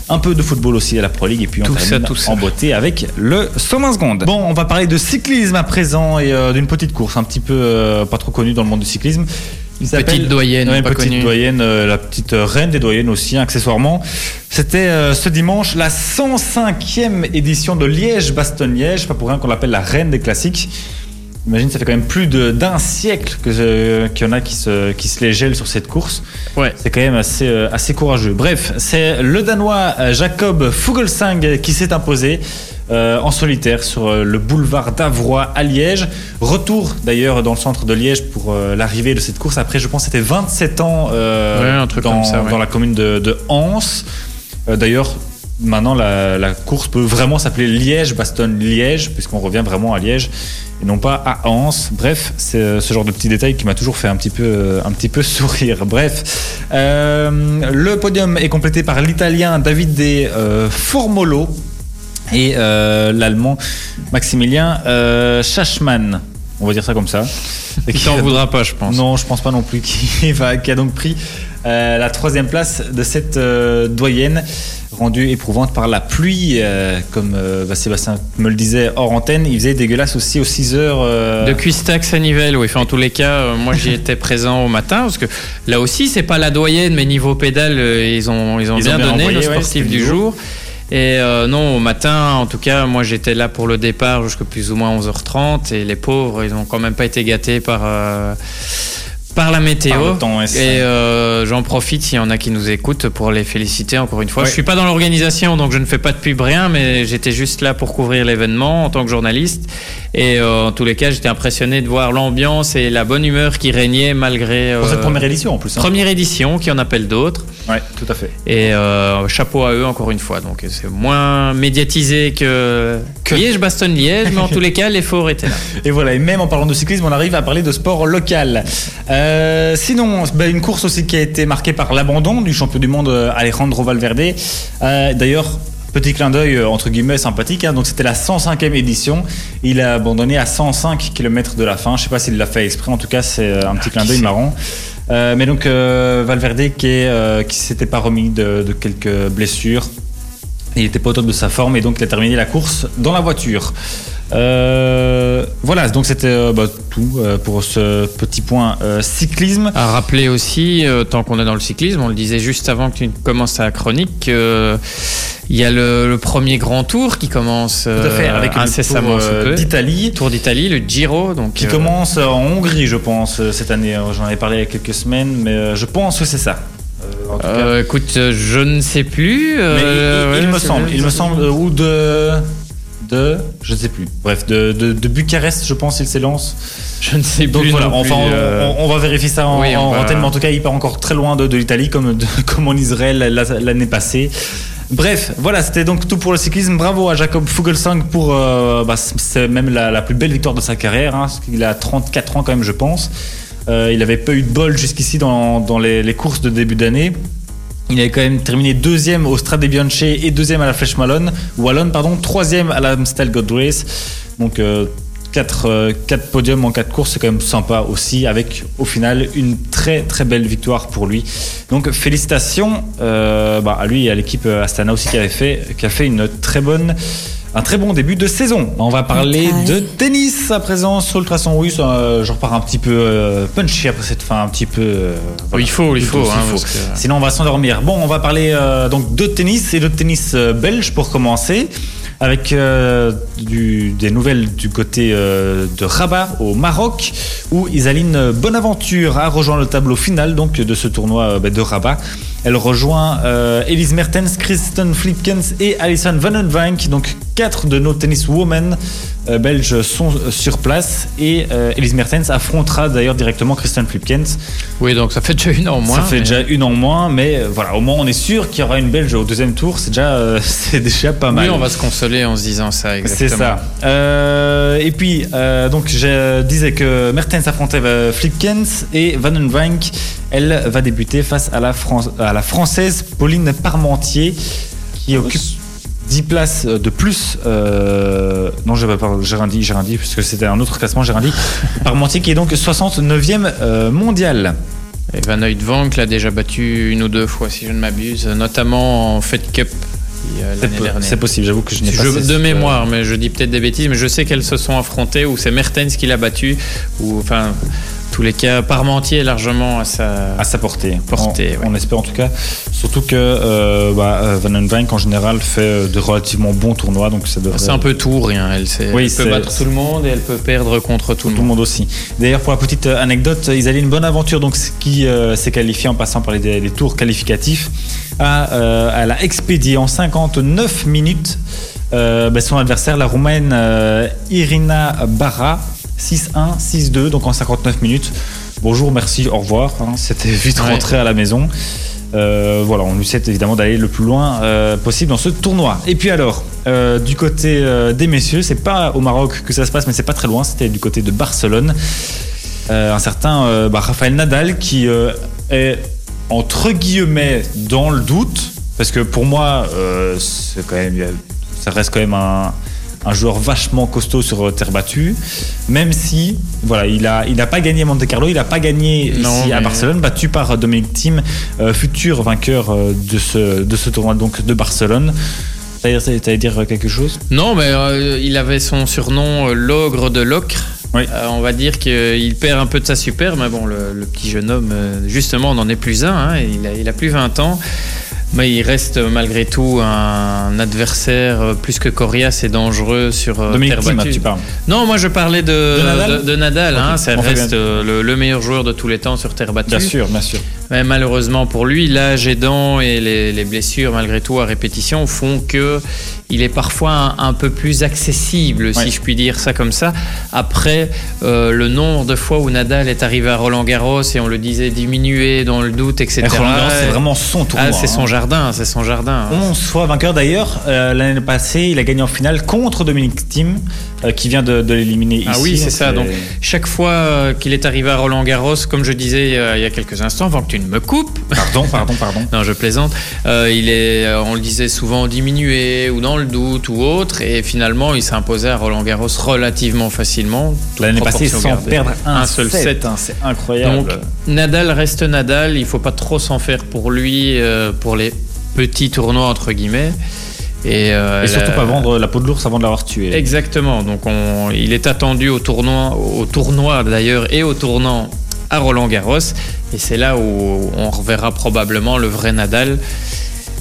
Un peu de football aussi à la Pro League et puis on Tout ça, termine tout ça. en beauté avec le 120 secondes. Bon, on va parler de cyclisme à présent et euh, d'une petite course un petit peu euh, pas trop connue dans le monde du cyclisme. Il Petite doyenne, Ouais, pas petite connue. doyenne, euh, la petite euh, reine des doyennes aussi, accessoirement. C'était euh, ce dimanche la 105e édition de Liège-Bastogne-Liège, pas pour rien qu'on l'appelle la reine des classiques. Imagine, ça fait quand même plus d'un siècle euh, qu'il y en a qui se, qui se les gèlent sur cette course. Ouais. C'est quand même assez, assez courageux. Bref, c'est le Danois Jacob Fugelsang qui s'est imposé euh, en solitaire sur euh, le boulevard d'Avroy à Liège. Retour d'ailleurs dans le centre de Liège pour euh, l'arrivée de cette course. Après, je pense que c'était 27 ans Ouais, un truc dans, comme ça, ouais. dans la commune de, de Anse. D'ailleurs, maintenant, la, la course peut vraiment s'appeler Liège-Bastogne-Liège, puisqu'on revient vraiment à Liège et non pas à Anse. Bref, c'est ce genre de petit détail qui m'a toujours fait un petit peu, un petit peu sourire. Bref, euh, le podium est complété par l'Italien Davide Formolo et euh, l'Allemand Maximilien euh, Schachmann. On va dire ça comme ça. Et Qui t'en voudra pas, je pense. non, je pense pas non plus. Qui, va, qui a donc pris euh, la troisième place de cette euh, doyenne, rendue éprouvante par la pluie. comme bah, Sébastien me le disait hors antenne, il faisait dégueulasse aussi aux 6 heures. De Cuistax à Nivelles, oui. Enfin, en tous les cas, moi j'y étais présent au matin parce que là aussi, c'est pas la doyenne, mais niveau pédale, ils ont, ils ont Ils bien ont bien donné envoyé, le sportif du jour. Et euh, non, au matin, en tout cas, moi j'étais là pour le départ jusqu'à plus ou moins 11h30 et les pauvres, ils ont quand même pas été gâtés par. euh, par la météo. Par et euh, j'en profite s'il y en a qui nous écoutent pour les féliciter encore une fois. Ouais. Je suis pas dans l'organisation, donc je ne fais pas de pub rien, mais j'étais juste là pour couvrir l'événement en tant que journaliste. Et euh, en tous les cas, j'étais impressionné de voir l'ambiance et la bonne humeur qui régnait malgré pour cette euh, première édition en plus. hein. première édition, qui en appelle d'autres. Ouais, tout à fait. Et euh, chapeau à eux encore une fois. Donc c'est moins médiatisé que, Que- Liège-Bastogne-Liège, mais en tous les cas, l'effort était là. Et voilà, et même en parlant de cyclisme, on arrive à parler de sport local. Euh, sinon, bah, une course aussi qui a été marquée par l'abandon du champion du monde euh, Alejandro Valverde. Euh, D'ailleurs, petit clin d'œil euh, entre guillemets sympathique. hein, donc c'était la 105e édition. Il a abandonné à 105 km de la fin. Je sais pas s'il l'a fait exprès. En tout cas, c'est euh, un petit clin d'œil marrant. Euh, mais donc euh, Valverde qui est, euh, qui s'était pas remis de, de quelques blessures. Il n'était pas au top de sa forme et donc il a terminé la course dans la voiture. Euh, voilà, donc c'était euh, bah, tout euh, pour ce petit point cyclisme. À rappeler aussi, tant qu'on est dans le cyclisme, on le disait juste avant que tu commences ta chronique, que il y a le, le premier grand tour qui commence Tout à fait, avec incessamment d'Italie Tour d'Italie, le Giro, donc qui commence en Hongrie, je pense, cette année. J'en avais parlé il y a quelques semaines, mais je pense que c'est ça. Écoute, je ne sais plus. Mais il, me semble, il me semble, ou de, de, je ne sais plus. Bref, de, de, de Bucarest, je pense, il s'élance. Je ne sais Donc plus. voilà, enfin, on, euh, on- on va vérifier ça en, oui, en va- antenne, mais en tout cas, il part encore très loin de, de l'Italie, comme, comme en Israël la- l'année passée. Bref, voilà, c'était donc tout pour le cyclisme. Bravo à Jacob Fugelsang pour, euh, bah, c'est même la, la plus belle victoire de sa carrière. Hein, parce qu'il a 34 ans quand même, je pense. Euh, il avait pas eu de bol jusqu'ici dans, dans les, les courses de début d'année. Il avait quand même terminé deuxième au Strade Bianche et deuxième à la Flèche Wallonne, Wallonne pardon, troisième à l'Amstel Gold Race. Donc euh, quatre, euh, quatre podiums en quatre courses, c'est quand même sympa aussi, avec au final une très très belle victoire pour lui. Donc félicitations euh, bah, à lui et à l'équipe Astana aussi qui avait fait, qui a fait une très bonne. Un très bon début de saison. On va parler de tennis à présent sur Ultrason. Oui, ça, euh, je repars un petit peu euh, punchy après cette fin, un petit peu. euh, voilà. il faut, il faut, hein, faut. parce que- Sinon, on va s'endormir. Bon, on va parler euh, donc de tennis et de tennis euh, belge pour commencer. Avec euh, du- des nouvelles du côté euh, de Rabat au Maroc, où Isaline Bonaventure a rejoint le tableau final donc de ce tournoi euh, bah, de Rabat. Elle rejoint euh, Elise Mertens, Kristen Flipkens et Alison Vandenwijk. Donc quatre de nos tenniswomen euh, belges sont euh, sur place et Elise Mertens affrontera d'ailleurs directement Kristen Flipkens. Oui, donc ça fait déjà une en moins. Ça fait mais- déjà une en moins, mais voilà, au moins on est sûr qu'il y aura une Belge au deuxième tour. C'est déjà, c'est déjà pas mal. Oui, on va se consoler en se disant ça, exactement. C'est ça. Et puis, donc, je disais que Mertens affrontait Flipkens et Van den Wijk, elle va débuter face à la, Fran- à la française Pauline Parmentier, qui occupe. 10 places de plus. euh, non, j'ai pas rien dit, puisque c'était un autre classement, j'ai rien dit. Parmentier qui est donc 69e euh, mondial. Et Van Vank l'a déjà battu une ou deux fois, si je ne m'abuse, notamment en Fed Cup C'est possible, j'avoue que je n'ai pas. Je- de mémoire, mais je dis peut-être des bêtises, mais je sais qu'elles se sont affrontées, ou c'est Mertens qui l'a battu, ou enfin, tous les cas, Parmentier est largement à sa. à sa portée. Portée, on, ouais. on espère en tout cas. Surtout que euh, bah, euh, Van den Vank en général fait euh, de relativement bons tournois, donc ça devrait. C'est un peu tout, rien. Elle, sait- Oui, elle peut battre tout le monde et elle peut perdre contre tout le tout le monde. monde aussi. D'ailleurs, pour la petite euh, anecdote, ils allaient une bonne aventure, donc ce qui euh, s'est qualifié en passant par les, les tours qualificatifs. Euh, elle a expédié en 59 minutes bah, son adversaire, la roumaine Irina Barra, 6-1, 6-2, donc en 59 minutes. Bonjour, merci, au revoir. hein, C'était vite Ouais. rentré à la maison. Euh, voilà, on lui souhaite évidemment d'aller le plus loin euh, possible dans ce tournoi. Et puis alors, euh, du côté des messieurs, c'est pas au Maroc que ça se passe, mais c'est pas très loin. C'était du côté de Barcelone. Un certain bah, Rafael Nadal qui est entre guillemets dans le doute, parce que pour moi, c'est quand même, ça reste quand même un, un joueur vachement costaud sur terre battue, même si voilà, il a, il a pas gagné Monte Carlo, il a pas gagné Non, ici à Barcelone, battu par Dominic Thiem, euh, futur vainqueur euh, de ce, de ce tournoi donc de Barcelone. T'allais dire quelque chose? Non, mais euh, il avait son surnom euh, l'ogre de l'ocre. Oui. Euh, on va dire qu'il perd un peu de sa super, mais bon, le, le petit jeune homme, justement, n'en est plus un. hein, il, a, il a plus 20 ans. Mais il reste malgré tout un adversaire euh, plus que coriace et dangereux sur euh, terre battue. tu parles. Non, moi je parlais de, De Nadal de- de Nadal, Ok, hein, ça on reste euh, le, le meilleur joueur de tous les temps sur terre battue. Bien sûr, bien sûr. Mais malheureusement pour lui, l'âge aidant et les, les blessures malgré tout à répétition font que il est parfois un, un peu plus accessible, Ouais. si je puis dire ça comme ça. Après, euh, le nombre de fois où Nadal est arrivé à Roland Garros et on le disait diminué dans le doute, etc. Et Roland Garros, c'est vraiment son tournoi. Ah, c'est son hein. jardin, c'est son jardin. 11 fois vainqueur d'ailleurs. Euh, L'année passée, il a gagné en finale contre Dominic Thiem, euh, qui vient de, de l'éliminer ici. Ah oui, c'est ça. Donc, chaque fois qu'il est arrivé à Roland Garros, comme je disais il y a quelques instants, avant que tu ne me coupes, Pardon, pardon, pardon. Non, je plaisante. Il est, on le disait souvent diminué ou dans le doute ou autre, et finalement il s'imposait à Roland Garros relativement facilement. L'année passée, sans gardée. perdre un, seul set. set. hein, c'est incroyable. Donc Nadal reste Nadal. Il faut pas trop s'en faire pour lui euh, pour les petits tournois entre guillemets. Et, euh, Et surtout la- pas vendre la peau de l'ours avant de l'avoir tué. Exactement. Donc on- il est attendu au tournoi, au tournoi d'ailleurs et au tournant à Roland Garros. Et c'est là où on reverra probablement le vrai Nadal.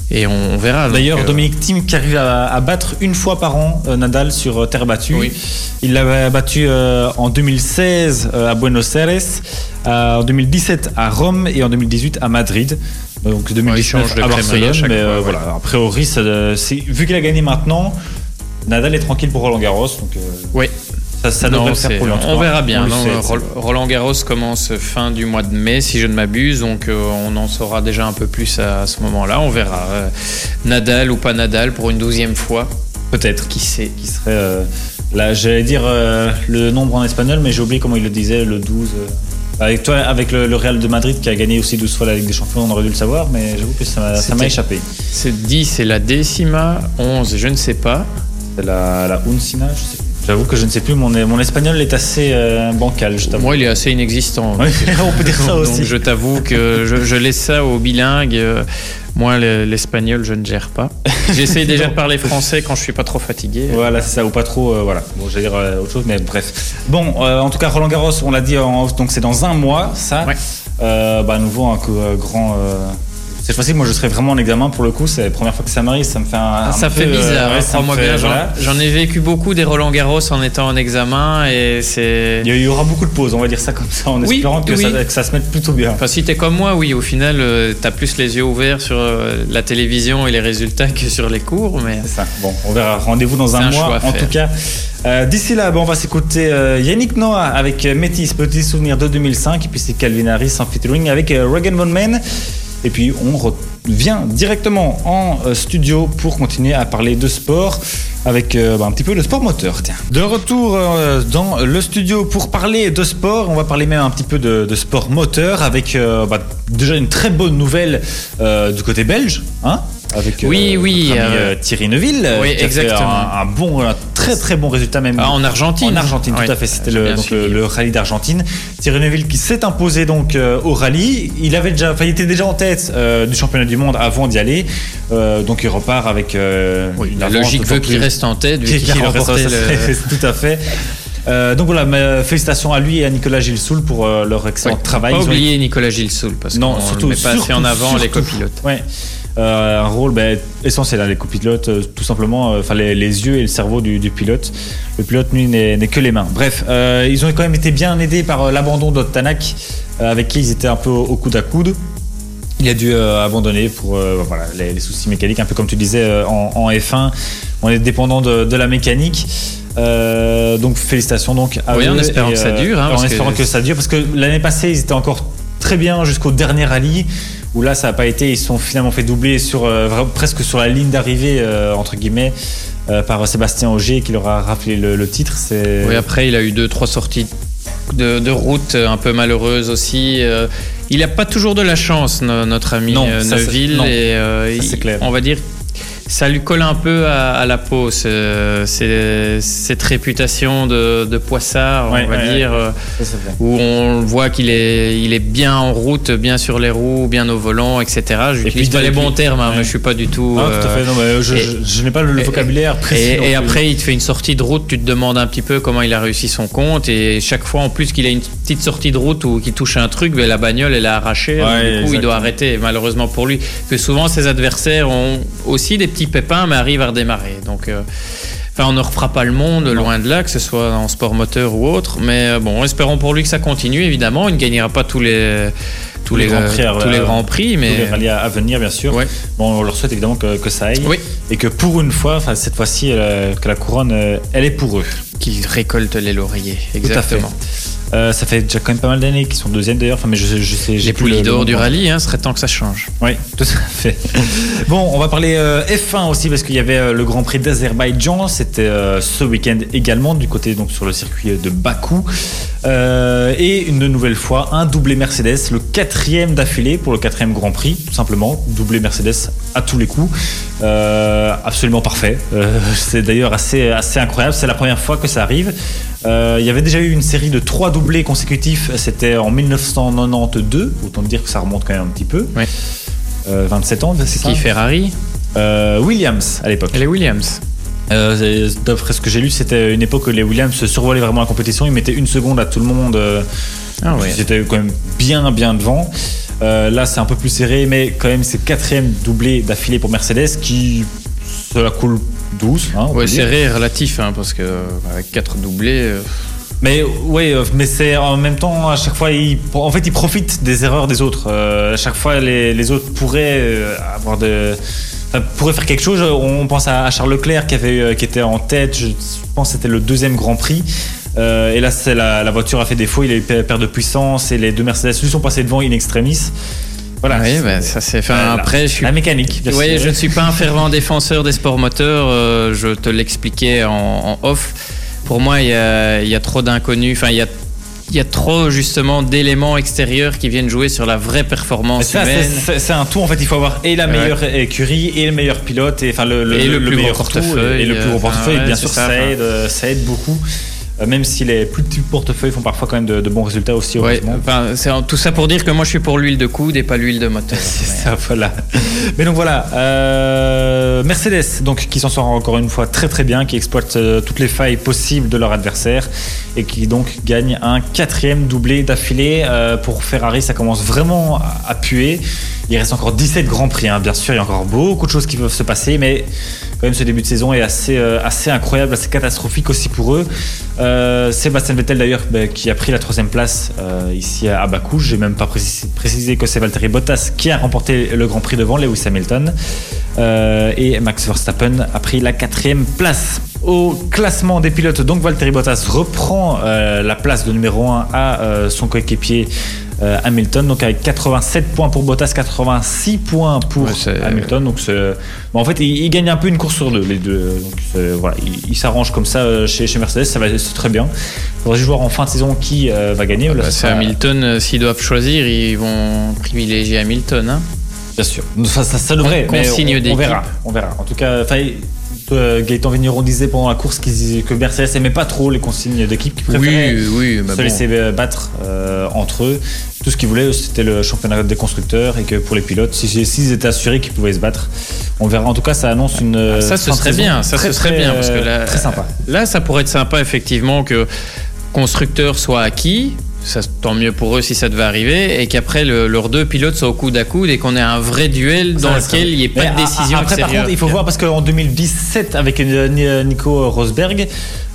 Et on, verra. D'ailleurs, euh, Dominic Thiem qui arrive à, à battre une fois par an euh, Nadal sur euh, terre battue. Oui. Il l'avait battu euh, en 2016 euh, à Buenos Aires, en 2017 à Rome et en 2018 à Madrid. Donc 2019 change de à Barcelone. mais fois, voilà, a priori, ça, vu qu'il a gagné maintenant, Nadal est tranquille pour Roland Garros. Donc Oui. Ça, ça Non, devrait le faire c'est- pour lui. en tout on cas. verra bien. Non, Roland Garros commence fin du mois de mai, si je ne m'abuse, donc euh, on en saura déjà un peu plus à, ce moment-là. On verra. Euh, Nadal ou pas Nadal pour une douzième fois, Peut-être. qui sait qui serait euh, là j'allais dire euh, le nombre en espagnol mais j'ai oublié comment il le disait le 12 euh. avec toi avec le, le Real de Madrid qui a gagné aussi 12 fois la Ligue des Champions on aurait dû le savoir mais j'avoue que ça m'a- échappé C'est 10, c'est la décima, 11, je ne sais pas. c'est la, la Uncina je sais plus j'avoue que je ne sais plus mon, mon espagnol est assez euh, bancal je t'avoue Moi, il est assez inexistant. On peut dire ça Donc, aussi je t'avoue que je, je laisse ça aux bilingues. Moi, le- l'espagnol, je ne gère pas. J'essaye déjà de parler français quand je suis pas trop fatigué. Voilà, c'est ça, ou pas trop, euh, voilà. Bon, j'allais dire euh, autre chose, mais bref. Bon, en tout cas, Roland Garros, on l'a dit, en, donc c'est dans un mois, ça. Ouais. Bah, à nouveau, un grand. Cette fois-ci, moi, je serai vraiment en examen pour le coup. C'est la première fois que ça m'arrive, ça me fait un. un ça peu, fait bizarre, euh, ouais, hein, ça me crois-moi fait- bien. J'en voilà. j'en ai vécu beaucoup des Roland Garros en étant en examen et c'est. Il y aura beaucoup de pauses, on va dire ça comme ça, en Oui, espérant que, oui. Ça, que ça se mette plutôt bien. Enfin, si t'es comme moi, oui, au final, euh, t'as plus les yeux ouverts sur euh, la télévision et les résultats que sur les cours, mais. C'est ça. Bon, on verra. Rendez-vous dans un, un mois. En tout cas, euh, d'ici là, bon, on va s'écouter euh, Yannick Noah avec Métis, petit souvenir de 2005. Et puis c'est Calvin Harris en featuring avec euh, Regan Von Man. Et puis on revient directement en euh, studio pour continuer à parler de sport avec euh, bah, un petit peu le sport moteur. Tiens. De retour euh, dans le studio pour parler de sport. On va parler même un petit peu de, sport moteur avec bah, déjà une très bonne nouvelle du côté belge. Hein avec Oui, euh, oui, ami, euh, euh, Thierry Neuville, oui, qui a fait exactement. un, un bon, un très très bon résultat même. Ah, en Argentine. En Argentine, tout à fait. C'était le, rallye d'Argentine. Thierry Neuville qui s'est imposé donc euh, au rallye. Il avait déjà, enfin, il était déjà en tête du championnat du monde avant d'y aller. Donc il repart avec Oui, la logique veut qu'il reste en tête, vu qui- qu'il a remporté le... Tout à fait. Euh, donc voilà, mais, félicitations à lui et à Nicolas Gilsoul pour euh, leur excellent Ouais. travail. Pas oublier Nicolas Gilsoul, parce Non, qu'on surtout- ne met pas assez en surtout- avant les surtout. copilotes. Ouais. Euh, un rôle ben, essentiel, hein, les copilotes, euh, tout simplement, euh, enfin les, les yeux et le cerveau du, du pilote. Le pilote, lui, n'est que les mains. Bref, euh, ils ont quand même été bien aidés par l'abandon d'Ottanak, euh, avec qui ils étaient un peu au, au coude à coude. Il a dû euh, abandonner pour euh, voilà, les, les soucis mécaniques, un peu comme tu disais euh, en, en F1. On est dépendant de, de la mécanique. Donc félicitations donc à Oui, eux en espérant et, que ça dure, hein, en que- espérant que ça dure parce que l'année passée ils étaient encore très bien jusqu'au dernier rallye où là ça n'a pas été ils sont finalement fait doubler sur euh, presque sur la ligne d'arrivée euh, entre guillemets euh, par Sébastien Auger qui leur a rappelé le, le titre Oui, après, il a eu deux, trois sorties de, de route un peu malheureuses aussi. Il n'a pas toujours de la chance, no- notre ami Non, ça, Neuville. non. et, Ça, c'est il- clair. On va dire ça lui colle un peu à, à la peau, ce- c'est- cette réputation de, de poissard, Ouais, on va ouais, dire. euh, où on voit qu'il est, il est bien en route, bien sur les roues, bien au volant, etc. Je puis, n'utilise pas et les bons termes, hein, mais je suis pas du tout. Ah, tout à euh, fait non, mais je, et- je- je n'ai pas le, le et- vocabulaire précis et, et après, il te fait une sortie de route, tu te demandes un petit peu comment il a réussi son compte. Et chaque fois, en plus, qu'il a une petite sortie de route ou qu'il touche un truc, ben, la bagnole, elle a arraché. du coup, il doit arrêter, malheureusement pour lui. Que souvent, ses adversaires ont aussi des petits pépins, mais arrivent à redémarrer. Donc. euh, Enfin, on ne refera pas le monde, loin de là, que ce soit en sport moteur ou autre. Mais euh, bon, espérons pour lui que ça continue, évidemment. Il ne gagnera pas tous les, tous les, grands prix, tous les euh, grands prix, Tous les mais rallyes à venir bien sûr Ouais. bon on leur souhaite évidemment que, que ça aille oui, et que pour une fois enfin cette fois-ci euh, que la couronne euh, elle est pour eux qu'il récolte les lauriers. Tout à fait. Euh, ça fait déjà quand même pas mal d'années qu'ils sont deuxième d'ailleurs. Enfin, mais je, je sais. j'ai Les poulies d'or du rallye, hein, serait temps que ça change. Oui, tout à fait. bon, on va parler euh, F1 aussi parce qu'il y avait euh, le Grand Prix d'Azerbaïdjan. C'était ce week-end également du côté donc sur le circuit de Bakou. Et une nouvelle fois un doublé Mercedes, le quatrième d'affilée pour le quatrième Grand Prix, tout simplement doublé Mercedes à tous les coups. Absolument parfait. C'est d'ailleurs assez assez incroyable. C'est la première fois que ça arrive. Euh, il y avait déjà eu une série de trois doublés consécutifs. C'était en 1992. Autant dire que ça remonte quand même un petit peu. Ouais. Euh, 27 ans, c'est qui Ferrari Euh, Williams à l'époque. les Williams. Euh, D'après ce que j'ai lu, c'était une époque où les Williams se survolaient vraiment la compétition. Ils mettaient une seconde à tout le monde. Ah ouais. C'était quand même bien, bien devant. Là, c'est un peu plus serré, mais quand même, c'est quatrième doublé d'affilée pour Mercedes qui se la coule douce. hein, on peut Ouais, serré relatif, hein, parce que euh, avec 4 doublés. euh, Mais ouais, euh, mais c'est en même temps à chaque fois, il, en fait, ils profitent des erreurs des autres. Euh, à chaque fois, les, les autres pourraient avoir de, enfin, pourraient faire quelque chose. On pense à, à Charles Leclerc qui avait, qui était en tête. Je pense que c'était le deuxième Grand Prix. Euh, et là, c'est la, la voiture a fait défaut. Il a eu per- perte de puissance et les deux Mercedes lui sont passés devant in extremis. Voilà. oui, bah, ça c'est. Enfin, euh, après, je suis. la mécanique. bien Oui, sûr. je ne suis pas un fervent défenseur des sports moteurs. euh, je te l'expliquais en, en off. Pour moi, il y a, il y a trop d'inconnus. Enfin, il y a, il y a trop justement d'éléments extérieurs qui viennent jouer sur la vraie performance ça, c'est- humaine. c'est c'est un tout en fait. Il faut avoir et la Ouais. meilleure écurie et le meilleur pilote et enfin le, le, Et le plus gros tout, portefeuille, et le plus gros euh, portefeuille. enfin, bien ouais, sûr, ça, aide, euh, ça aide beaucoup. Euh, même si les plus petits portefeuilles font parfois quand même de, de bons résultats aussi. Ouais, enfin, c'est tout ça pour dire que moi je suis pour l'huile de coude et pas l'huile de moteur. C'est ça, voilà. Mais donc voilà, euh, Mercedes, donc qui s'en sort encore une fois très très bien, qui exploite euh, toutes les failles possibles de leur adversaire et qui donc gagne un quatrième doublé d'affilée. Euh, pour Ferrari, ça commence vraiment à, à puer. Il reste encore 17 grands prix, hein. bien sûr, il y a encore beaucoup de choses qui peuvent se passer, mais quand même ce début de saison est assez, euh, incroyable, assez catastrophique aussi pour eux. Euh, Sébastien Vettel d'ailleurs ben, qui a pris la troisième place euh, ici à Bakou. J'ai même pas précisé, que c'est Valtteri Bottas qui a remporté le Grand Prix devant Lewis Hamilton Euh, et Max Verstappen a pris la quatrième place. Au classement des pilotes, donc Valtteri Bottas reprend la place de numéro 1 à son coéquipier euh, Hamilton, donc avec 87 points pour Bottas, 86 points pour Ouais, Hamilton. Donc bon, en fait, il, il gagne un peu une course sur deux, les deux. Donc voilà, il, il s'arrange comme ça euh, chez, chez Mercedes, ça va c'est très bien. Il faudra juste voir en fin de saison qui euh, va gagner. Là, Bah, ce c'est sera- Hamilton, s'ils doivent choisir, ils vont privilégier Hamilton. hein. Bien sûr. Ça, ça, ça devrait. mais on, on verra. On verra. En tout cas, euh, Gaëtan Vigneron disait pendant la course que Mercedes aimait pas trop les consignes d'équipe, qui préférait Oui, oui, mais se bon. laisser euh, battre euh, entre eux. Tout ce qu'ils voulaient, c'était le championnat des constructeurs et que pour les pilotes, si- s'ils étaient assurés qu'ils pouvaient se battre, on verra. En tout cas, ça annonce une. Ah, Ça, ce serait bien. Ça, très, ce serait très, bien. Parce que là, très sympa. Là, ça pourrait être sympa, effectivement, que constructeur soit acquis. Ça, tant mieux pour eux si ça devait arriver. Et qu'après, le- leurs deux pilotes soient au coude à coude et qu'on ait un vrai duel dans Ça, lequel il n'y ait pas Mais de décision Après, par contre, il faut voir parce qu'en 2017, avec euh, Nico Rosberg,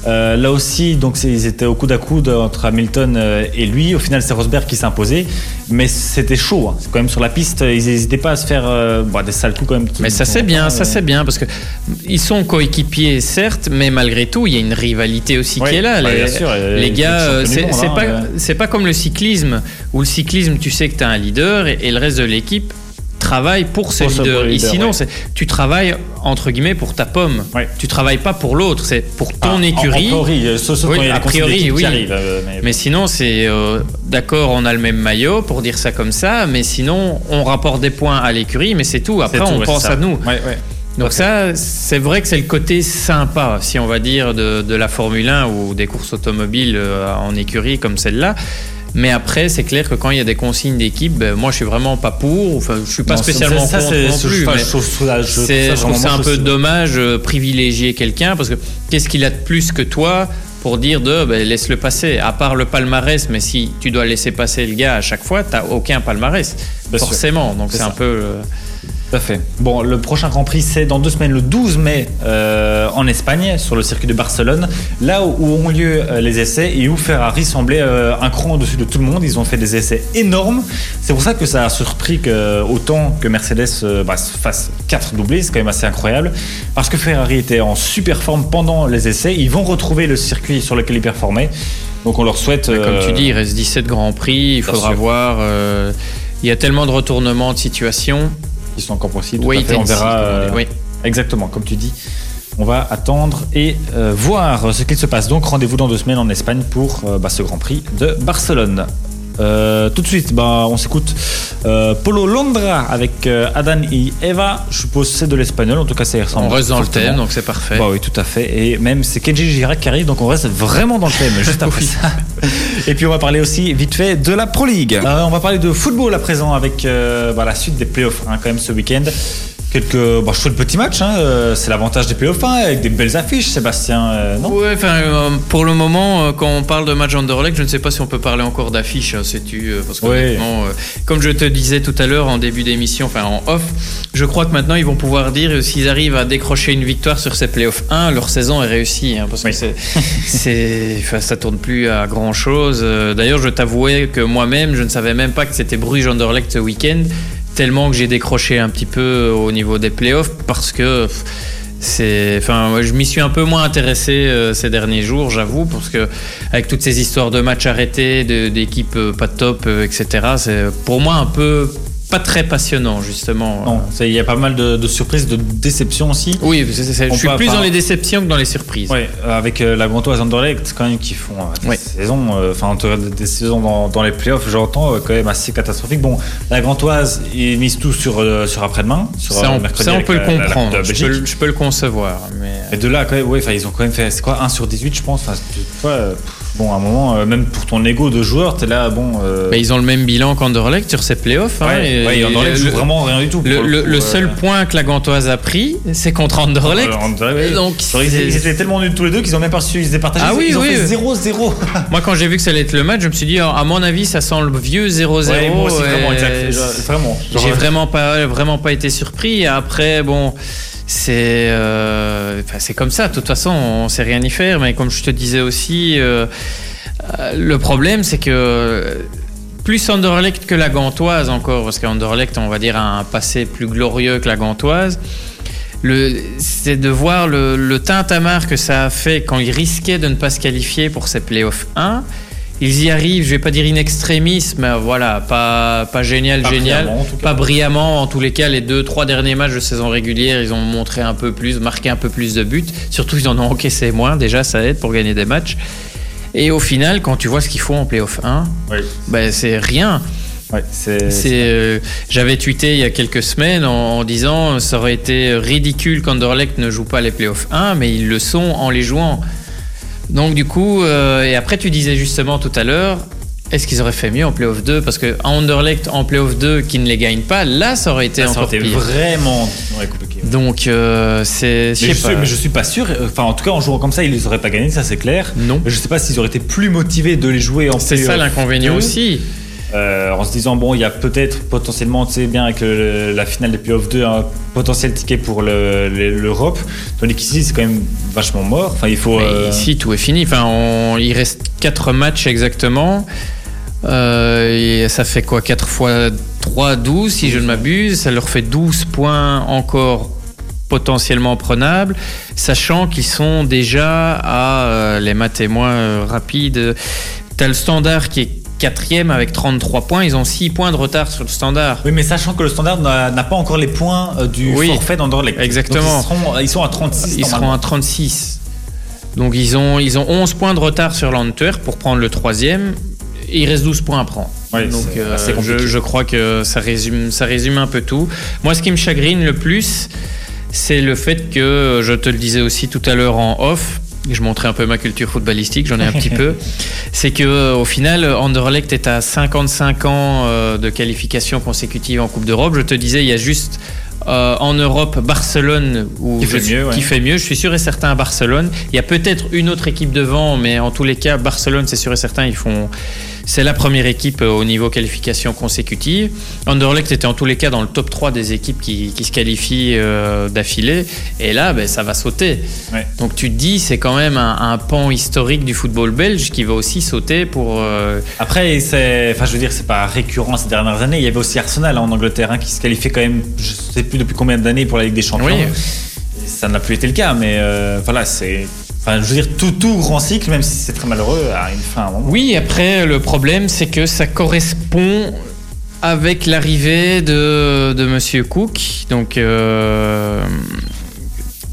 euh, là aussi, donc ils étaient au coude à coude entre Hamilton euh, et lui. Au final, c'est Rosberg qui imposé, mais c'était chaud. hein. C'est quand même sur la piste, ils n'hésitaient pas à se faire euh, bon, des sales coups quand même. Mais ça c'est bien, ça c'est bien parce que ils sont coéquipiers certes, mais malgré tout il y a une rivalité aussi Ouais, qui est là. bah, les, sûr, gars, c'est hein, pas c'est pas comme le cyclisme où le cyclisme tu sais que tu as un leader et, et le reste de l'équipe travaille pour ce Pour ce- leader. le Et leader, sinon ouais. tu travailles entre guillemets pour ta pomme. Ouais. Tu travailles pas pour l'autre, c'est pour ton Ah, en- écurie. En, euh, Oui, a priori, oui. qui arrivent. euh, mais- Mais sinon, c'est euh, d'accord, on a le même maillot pour dire ça comme ça, mais sinon, on rapporte des points à l'écurie, mais c'est tout. Après, tout, on ouais, pense à nous. Donc ça, c'est vrai que c'est le côté sympa, si on va dire, de, de la Formule 1 ou des courses automobiles en écurie comme celle-là. Mais après, c'est clair que quand il y a des consignes d'équipe, ben, moi je suis vraiment pas pour. Enfin, je suis pas Non, spécialement ça, contre c'est- non plus. enfin, je trouve ça- je trouve c'est trouve ça un peu dommage euh, privilégier quelqu'un parce que qu'est-ce qu'il a de plus que toi pour dire de ben, laisse-le passer? À part le palmarès mais si tu dois laisser passer le gars à chaque fois t'as aucun palmarès Bien sûr. forcément donc C'est c'est un peu euh, Tout à fait. Bon, le prochain Grand Prix, c'est dans deux semaines, le 12 mai, euh, en Espagne, sur le circuit de Barcelone, là où, ont lieu euh, les essais et où Ferrari semblait euh, un cran au-dessus de tout le monde. Ils ont fait des essais énormes. C'est pour ça que ça a surpris que, autant que Mercedes bah, fasse 4 doublés, c'est quand même assez incroyable. Parce que Ferrari était en super forme pendant les essais. Ils vont retrouver le circuit sur lequel ils performaient. Donc on leur souhaite. comme tu dis il reste 17 grands prix il faudra voir il y a tellement de retournements de situation Ils sont encore possibles. fait, on verra. euh, Oui. Exactement, comme tu dis. On va attendre et euh, voir ce qu'il se passe. Donc rendez-vous dans deux semaines en Espagne pour euh, bah, ce Grand Prix de Barcelone. Euh, tout de suite, bah, on s'écoute euh, Polo Londra avec euh, Adan et Eva. Je suppose c'est de l'espagnol, en tout cas ça y ressemble. on reste dans le thème donc c'est parfait Bah oui, tout à fait. Et même c'est Kenji Girac qui arrive, donc on reste vraiment dans le thème juste après ça. Et puis on va parler aussi vite fait de la Pro League. Euh, on va parler de football à présent avec euh, bah, la suite des playoffs hein, quand même ce week-end. Quelques bah, chouettes petits matchs, hein, euh, c'est l'avantage des playoffs hein, avec des belles affiches, Sébastien. euh, non? Ouais, enfin, euh, pour le moment, quand on parle de match Anderlecht, je ne sais pas si on peut parler encore d'affiche, hein, sais-tu, parce que Ouais. honnêtement, comme je te disais tout à l'heure en début d'émission, enfin en off, je crois que maintenant ils vont pouvoir dire s'ils arrivent à décrocher une victoire sur ces playoffs 1, leur saison est réussie, hein, parce que c'est, c'est, enfin, ça tourne plus à grand chose. D'ailleurs, je t'avouais que moi-même, je ne savais même pas que c'était Bruges Anderlecht ce week-end, tellement que j'ai décroché un petit peu au niveau des playoffs, parce que c'est, enfin, je m'y suis un peu moins intéressé euh, ces derniers jours, j'avoue, parce que avec toutes ces histoires de matchs arrêtés, d'équipes euh, pas top, euh, etc. C'est pour moi un peu pas très passionnant justement. Non, c'est- il y a pas mal de, de surprises, de déceptions aussi. Oui, c'est- c'est- On je suis plus pas- dans les déceptions que dans les surprises. Ouais, euh, avec euh, la Gantoise Anderlecht quand même qui font euh, des Ouais. saisons, euh, enfin en tout cas, des, des saisons dans, dans les playoffs, j'entends euh, quand même assez catastrophiques. Bon, la Gantoise, ils misent tout sur euh, sur après-demain, sur Ça, euh, on, mercredi ça, on avec peut le la- la- la Coupe comprendre. je, peux, le- je peux le concevoir. Mais... Et de là, quand même, ouais, enfin, ils ont quand même fait, c'est quoi, 1 sur 18, je pense. Enfin, bon, à un moment, euh, même pour ton ego de joueur, t'es là, bon. euh, Mais ils ont le même bilan qu'Anderlecht sur ces playoffs. hein, ouais, et- ouais, et Anderlecht le- joue vraiment rien du tout. Le, pour le- coup, le euh, seul point que la Gantoise a pris, c'est contre Anderlecht. Donc, Genre, ils, étaient tellement nuls tous les deux qu'ils ont même pas su, ils étaient partagés. Ah oui, ils ont oui, fait euh. 0-0. Moi, quand j'ai vu que ça allait être le match, je me suis dit, ah, à mon avis, ça sent le vieux 0-0. Ouais, moi aussi, vraiment, J'ai vraiment pas, vraiment pas été surpris. Et après, bon, c'est euh, c'est comme ça. De toute façon, on sait rien y faire. Mais comme je te disais aussi, euh, euh, le problème, c'est que plus Anderlecht que la Gantoise encore, parce qu'Anderlecht, on va dire, a un passé plus glorieux que la Gantoise. C'est de voir le, le tintamarre que ça a fait quand ils risquaient de ne pas se qualifier pour ces playoffs 1. Ils y arrivent, je vais pas dire in extremis, mais voilà, pas, pas génial, Pas génial. brillamment. Pas brillamment, en tous les cas, les deux, trois derniers matchs de saison régulière, ils ont montré un peu plus, marqué un peu plus de buts. Surtout, ils en ont encaissé moins, déjà, ça aide pour gagner des matchs. Et au final, quand tu vois ce qu'ils font en playoff 1, Oui. ben, c'est rien. Ouais, euh, j'avais tweeté il y a quelques semaines en, en disant ça aurait été ridicule qu'Anderlecht ne joue pas les playoffs 1, mais ils le sont en les jouant. Donc du coup, euh, et après tu disais justement tout à l'heure, est-ce qu'ils auraient fait mieux en playoff 2 Parce que Anderlecht en playoff 2 qui ne les gagne pas, là ça aurait été ça encore aurait été pire. vraiment ouais, compliqué. ouais. Donc euh, c'est, je Mais sais je, pas. suis, mais je suis pas sûr. Enfin, en tout cas, en jouant comme ça, ils les auraient pas gagnés, ça c'est clair. Non. Mais je sais pas s'ils auraient été plus motivés de les jouer en C'est ça playoff l'inconvénient aussi. Euh, en se disant bon, il y a peut-être potentiellement, tu sais bien avec le- la finale des playoffs 2, un potentiel ticket pour le- le- l'Europe. Tandis qu'ici, c'est quand même vachement mort. Enfin, il faut. Euh, ici, tout est fini. Enfin, on- il reste 4 matchs exactement. Euh, et ça fait quoi? 4 fois 3, 12 si je ne m'abuse. Ça leur fait 12 points encore potentiellement prenables, sachant qu'ils sont déjà à les maths et moi euh, rapides. T'as le standard qui est quatrième avec 33 points. Ils ont 6 points de retard sur le standard. Oui, mais sachant que le standard n'a pas encore les points euh, du Oui, forfait d'Anderlecht. Exactement. ils, seront, ils sont à 36. Ils seront à 36. Donc ils ont, ils ont 11 points de retard sur l'Antwerp pour prendre le troisième. Et il reste 12 points à prendre. Donc euh, je, je crois que ça résume, ça résume un peu tout. Moi, ce qui me chagrine le plus, c'est le fait que, je te le disais aussi tout à l'heure en off, je montrais un peu ma culture footballistique, j'en ai un petit peu, c'est que euh, au final, Anderlecht est à 55 ans euh, de qualification consécutive en Coupe d'Europe. Je te disais, il y a juste euh, en Europe Barcelone où Qui fait mieux, ouais. qui fait mieux. Je suis sûr et certain à Barcelone. Il y a peut-être une autre équipe devant, mais en tous les cas, Barcelone, c'est sûr et certain, ils font. C'est la première équipe euh, au niveau qualification consécutive. Anderlecht était en tous les cas dans le top 3 des équipes qui, qui se qualifient euh, d'affilée. Et là, ben, ça va sauter. Ouais. Donc tu te dis, c'est quand même un, un pan historique du football belge qui va aussi sauter pour. euh, Après, c'est, enfin, je veux dire, c'est pas récurrent ces dernières années. Il y avait aussi Arsenal hein, en Angleterre hein, qui se qualifiait quand même, je sais plus depuis combien d'années pour la Ligue des Champions. Oui. Ça n'a plus été le cas, mais euh, voilà, c'est, enfin, je veux dire, tout, tout grand cycle, même si c'est très malheureux, a une fin. à. Oui, après, le problème, c'est que ça correspond avec l'arrivée de, de Monsieur Cook. Donc, euh,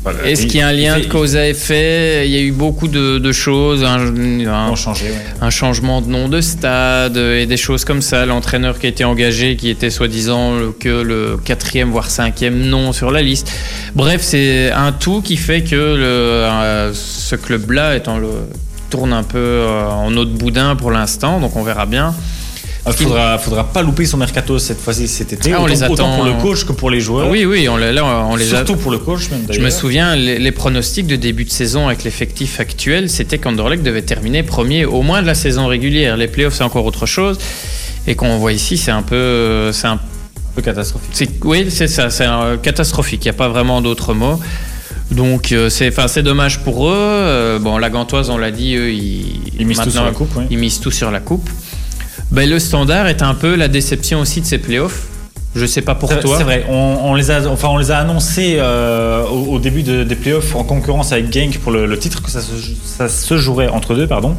Voilà. est-ce qu'il y a un lien de cause à effet? Il y a eu beaucoup de, de choses, un, Ils un- ont changé, ouais. un changement de nom de stade et des choses comme ça. L'entraîneur qui a été engagé, qui était soi-disant le- que le quatrième voire cinquième nom sur la liste. Bref, c'est un tout qui fait que le, euh, ce club-là étant le tourne un peu euh, en eau de boudin pour l'instant, donc on verra bien. Il faudra, faudra pas louper son mercato cette fois-ci cet été. Ah, on autant, les autant attend. pour le coach que pour les joueurs. Oui, oui, on, les- là, on les a. Surtout pour le coach, même Je me souviens, les, les pronostics de début de saison avec l'effectif actuel, c'était qu'Anderlecht devait terminer premier au moins de la saison régulière. Les playoffs, c'est encore autre chose. Et qu'on voit ici, c'est un peu, c'est un peu catastrophique. Oui, c'est ça, c'est catastrophique. Il n'y a pas vraiment d'autres mots. Donc, euh, c'est, c'est dommage pour eux. Euh, bon, la Gantoise, on l'a dit, eux, ils, Ils misent tout sur la coupe. Ils misent tout sur la coupe. Ben, le standard est un peu la déception aussi de ces playoffs. Je sais pas pour toi. C'est vrai, on, on les a, enfin, on les a annoncés euh, au, au début de- des playoffs en concurrence avec Genk pour le, le titre, que ça se, ça se jouerait entre deux, pardon.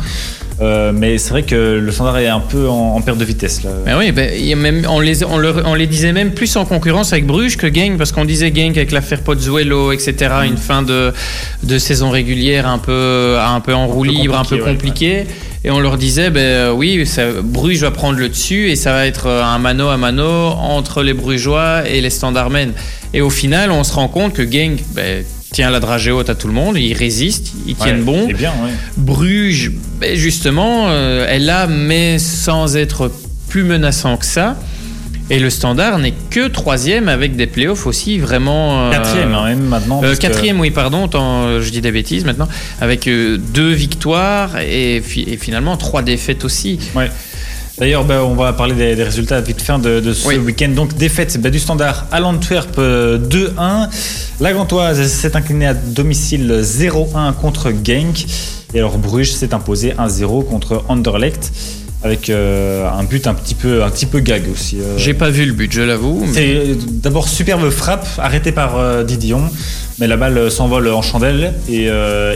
Euh, mais c'est vrai que le standard est un peu en, en perte de vitesse. Là. Ben oui, ben, il y a même, on, les, on, leur- on les disait même plus en concurrence avec Bruges que Genk, parce qu'on disait Genk avec l'affaire Pozzuelo, etc., Mm. une fin de, de saison régulière un peu, un peu en roue libre, un peu compliqué, ouais, compliqué. Et on leur disait, ben euh, oui, ça, Bruges va prendre le dessus et ça va être euh, un mano à mano entre les Brugeois et les Standardmen. Et au final, on se rend compte que Genk ben, tient la dragée haute à tout le monde, ils résistent, ils tiennent Ouais, bon. Bien, ouais. Bruges, ben justement, euh, elle là, mais sans être plus menaçant que ça. Et le standard n'est que troisième avec des playoffs aussi vraiment. euh, Quatrième, hein, même maintenant. euh, que- quatrième, oui, pardon, tant, euh, je dis des bêtises maintenant, avec euh, deux victoires et, et finalement trois défaites aussi. Ouais. D'ailleurs, bah, on va parler des, des résultats vite fin de, de ce Oui. week-end. Donc, défaite bah, du standard à l'Antwerp euh, 2-1. La Gantoise s'est inclinée à domicile 0-1 contre Genk. Et alors, Bruges s'est imposé 1-0 contre Anderlecht. Avec euh, un but un petit peu, un petit peu gag aussi. euh. J'ai pas vu le but, je l'avoue. mais- C'est euh, d'abord superbe frappe arrêtée par Didion, mais la balle s'envole en chandelle et,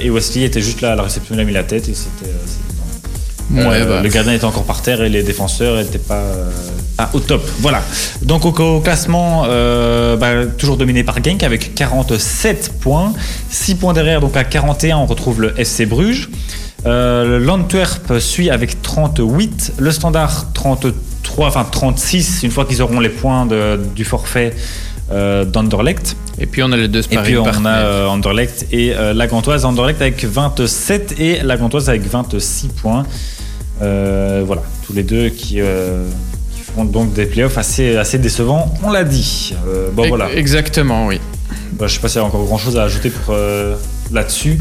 et Wesley était juste là à la réception, il a mis la tête et c'était. Euh, Ouais, bah. Le gardien était encore par terre et les défenseurs n'étaient pas, euh, pas au top. Voilà. Donc au, classement, euh, bah, toujours dominé par Genk avec 47 points. 6 points derrière, donc à 41, on retrouve le FC Bruges. Euh, L'Antwerp suit avec 38, le Standard 3, enfin 36 une fois qu'ils auront les points de, du forfait euh, d'Anderlecht. Et puis on a les deux Et puis on sparring a euh, Anderlecht et euh, la Gantoise. Anderlecht avec 27 et la Gantoise avec 26 points. Euh, voilà, tous les deux qui, font donc des playoffs assez, assez décevants, on l'a dit. Euh, bon voilà, Exactement, oui. Bah, je sais pas s'il y a encore grand chose à ajouter pour euh, là-dessus.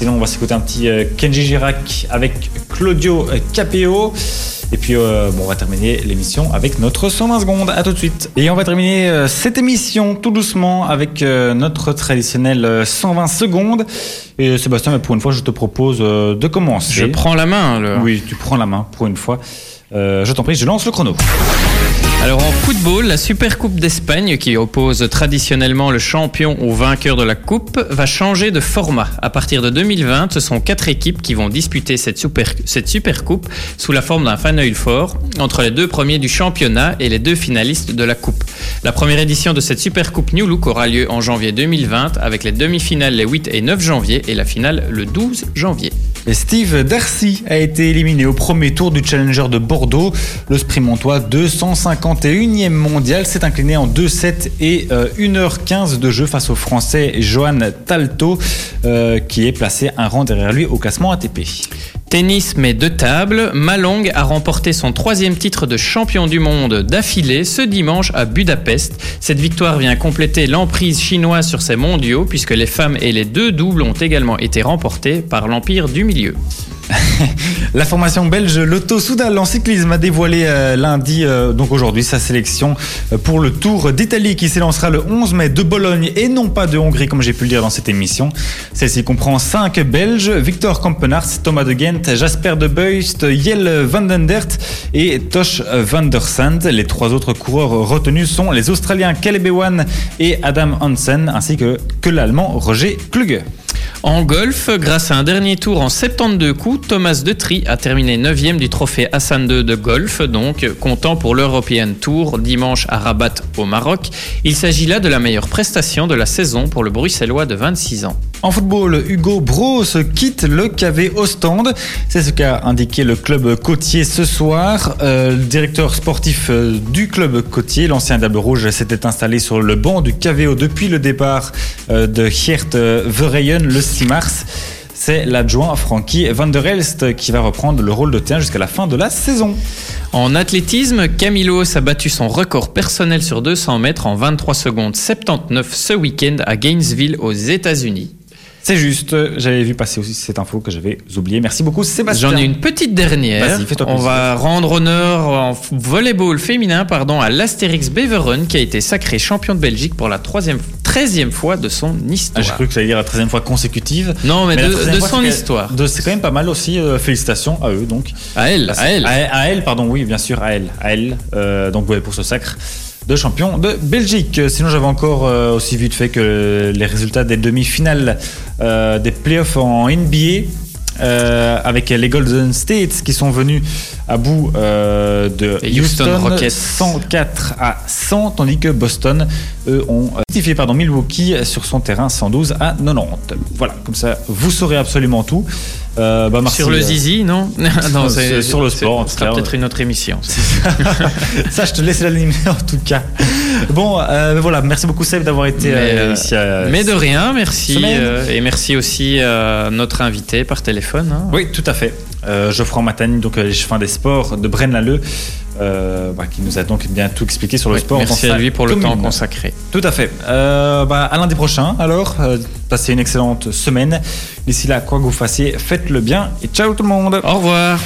Sinon, on va s'écouter un petit euh, Kenji Girac avec Claudio Capeo. Et puis, euh, bon, on va terminer l'émission avec notre 120 secondes. À tout de suite. Et on va terminer euh, cette émission tout doucement avec euh, notre traditionnel euh, 120 secondes. Et Sébastien, pour une fois, je te propose de commencer. Je prends la main. alors. Oui, tu prends la main pour une fois. Je t'en prie, je lance le chrono. Alors en football, la Supercoupe d'Espagne, qui oppose traditionnellement le champion au vainqueur de la coupe, va changer de format. À partir de 2020, ce sont quatre équipes qui vont disputer cette super, cette sous la forme d'un Final Four entre les deux premiers du championnat et les deux finalistes de la coupe. La première édition de cette Supercoupe New Look aura lieu en janvier 2020 avec les demi-finales les 8 et 9 janvier et la finale le 12 janvier. Steve Darcy a été éliminé au premier tour du Challenger de Bordeaux. Le Sprimontois 251e mondial s'est incliné en 2-7 et euh, 1h15 de jeu face au Français Johan Talto euh, qui est placé un rang derrière lui au classement ATP. Tennis mais de table, Malong a remporté son troisième titre de champion du monde d'affilée ce dimanche à Budapest. Cette victoire vient compléter l'emprise chinoise sur ces mondiaux puisque les femmes et les deux doubles ont également été remportés par l'Empire du Milieu. La formation belge Lotto Soudal en cyclisme a dévoilé euh, lundi, euh, donc aujourd'hui, sa sélection euh, pour le Tour d'Italie qui s'élancera le 11 mai de Bologne et non pas de Hongrie comme j'ai pu le dire dans cette émission. Celle-ci comprend 5 Belges, Victor Kampenarts, Thomas de Gent, Jasper de Beust, Jelle van den Dert et Tosh van der Sand. Les trois autres coureurs retenus sont les Australiens Caleb Ewan et Adam Hansen ainsi que, que l'Allemand Roger Kluge. En golf, grâce à un dernier tour en 72 coups, Thomas Detry a terminé 9e du trophée Hassan II de golf, donc comptant pour l'European Tour dimanche à Rabat au Maroc. Il s'agit là de la meilleure prestation de la saison pour le Bruxellois de 26 ans. En football, Hugo Bros quitte le KV Ostende. C'est ce qu'a indiqué le club côtier ce soir. Euh, le directeur sportif euh, du club côtier, l'ancien Diable Rouge, s'était installé sur le banc du KVO depuis le départ euh, de Geert Verheyen le 6 mars. C'est l'adjoint Frankie van der Elst qui va reprendre le rôle de terrain jusqu'à la fin de la saison. En athlétisme, Camilos a battu son record personnel sur 200 mètres en 23 secondes 79 ce week-end à Gainesville aux États-Unis. C'est juste, j'avais vu passer aussi cette info que j'avais oubliée. Merci beaucoup Sébastien. J'en ai une petite dernière. Vas-y, fais-toi On va rendre honneur en volleyball féminin pardon, à l'Astérix Beveren qui a été sacré champion de Belgique pour la troisième, 13e fois de son Ah, histoire. J'ai cru que ça allait dire la 13e fois consécutive. non, mais, de, 13e de fois, son histoire. de- C'est quand même pas mal aussi. euh, félicitations à eux donc. À elle, à elle. À, à elle, pardon, oui, bien sûr, à elle. À elle. Euh, donc, ouais, pour ce sacre de champion de Belgique. Sinon, j'avais encore euh, aussi vite fait que les résultats des demi-finales euh, des playoffs en NBA. Euh, avec les Golden States qui sont venus à bout euh, de Et Houston Houston, Rockets. 104 à 100, tandis que Boston, eux, ont euh, rectifié pardon, Milwaukee sur son terrain 112 à 90. Voilà, comme ça, vous saurez absolument tout. Euh, bah, Sur le euh, zizi, non? Non, c'est sur le sport, en Ce tout sera cas, peut-être une autre émission. ça, je te laisse l'animer en tout cas. Bon, euh, voilà, merci beaucoup Seb d'avoir été Mais, euh, euh, ici. à- Mais de rien, merci. Et merci aussi à notre invité par téléphone. hein. Oui, tout à fait. Geoffroy Matani, donc les chefins des sports de Braine Lalleux, euh, bah, qui nous a donc bien tout expliqué sur le Oui, sport. merci à lui pour le temps consacré. Tout à fait. Euh, bah, à lundi prochain, alors, euh, passez une excellente semaine. D'ici là, quoi que vous fassiez, faites-le bien et ciao tout le monde. Au revoir.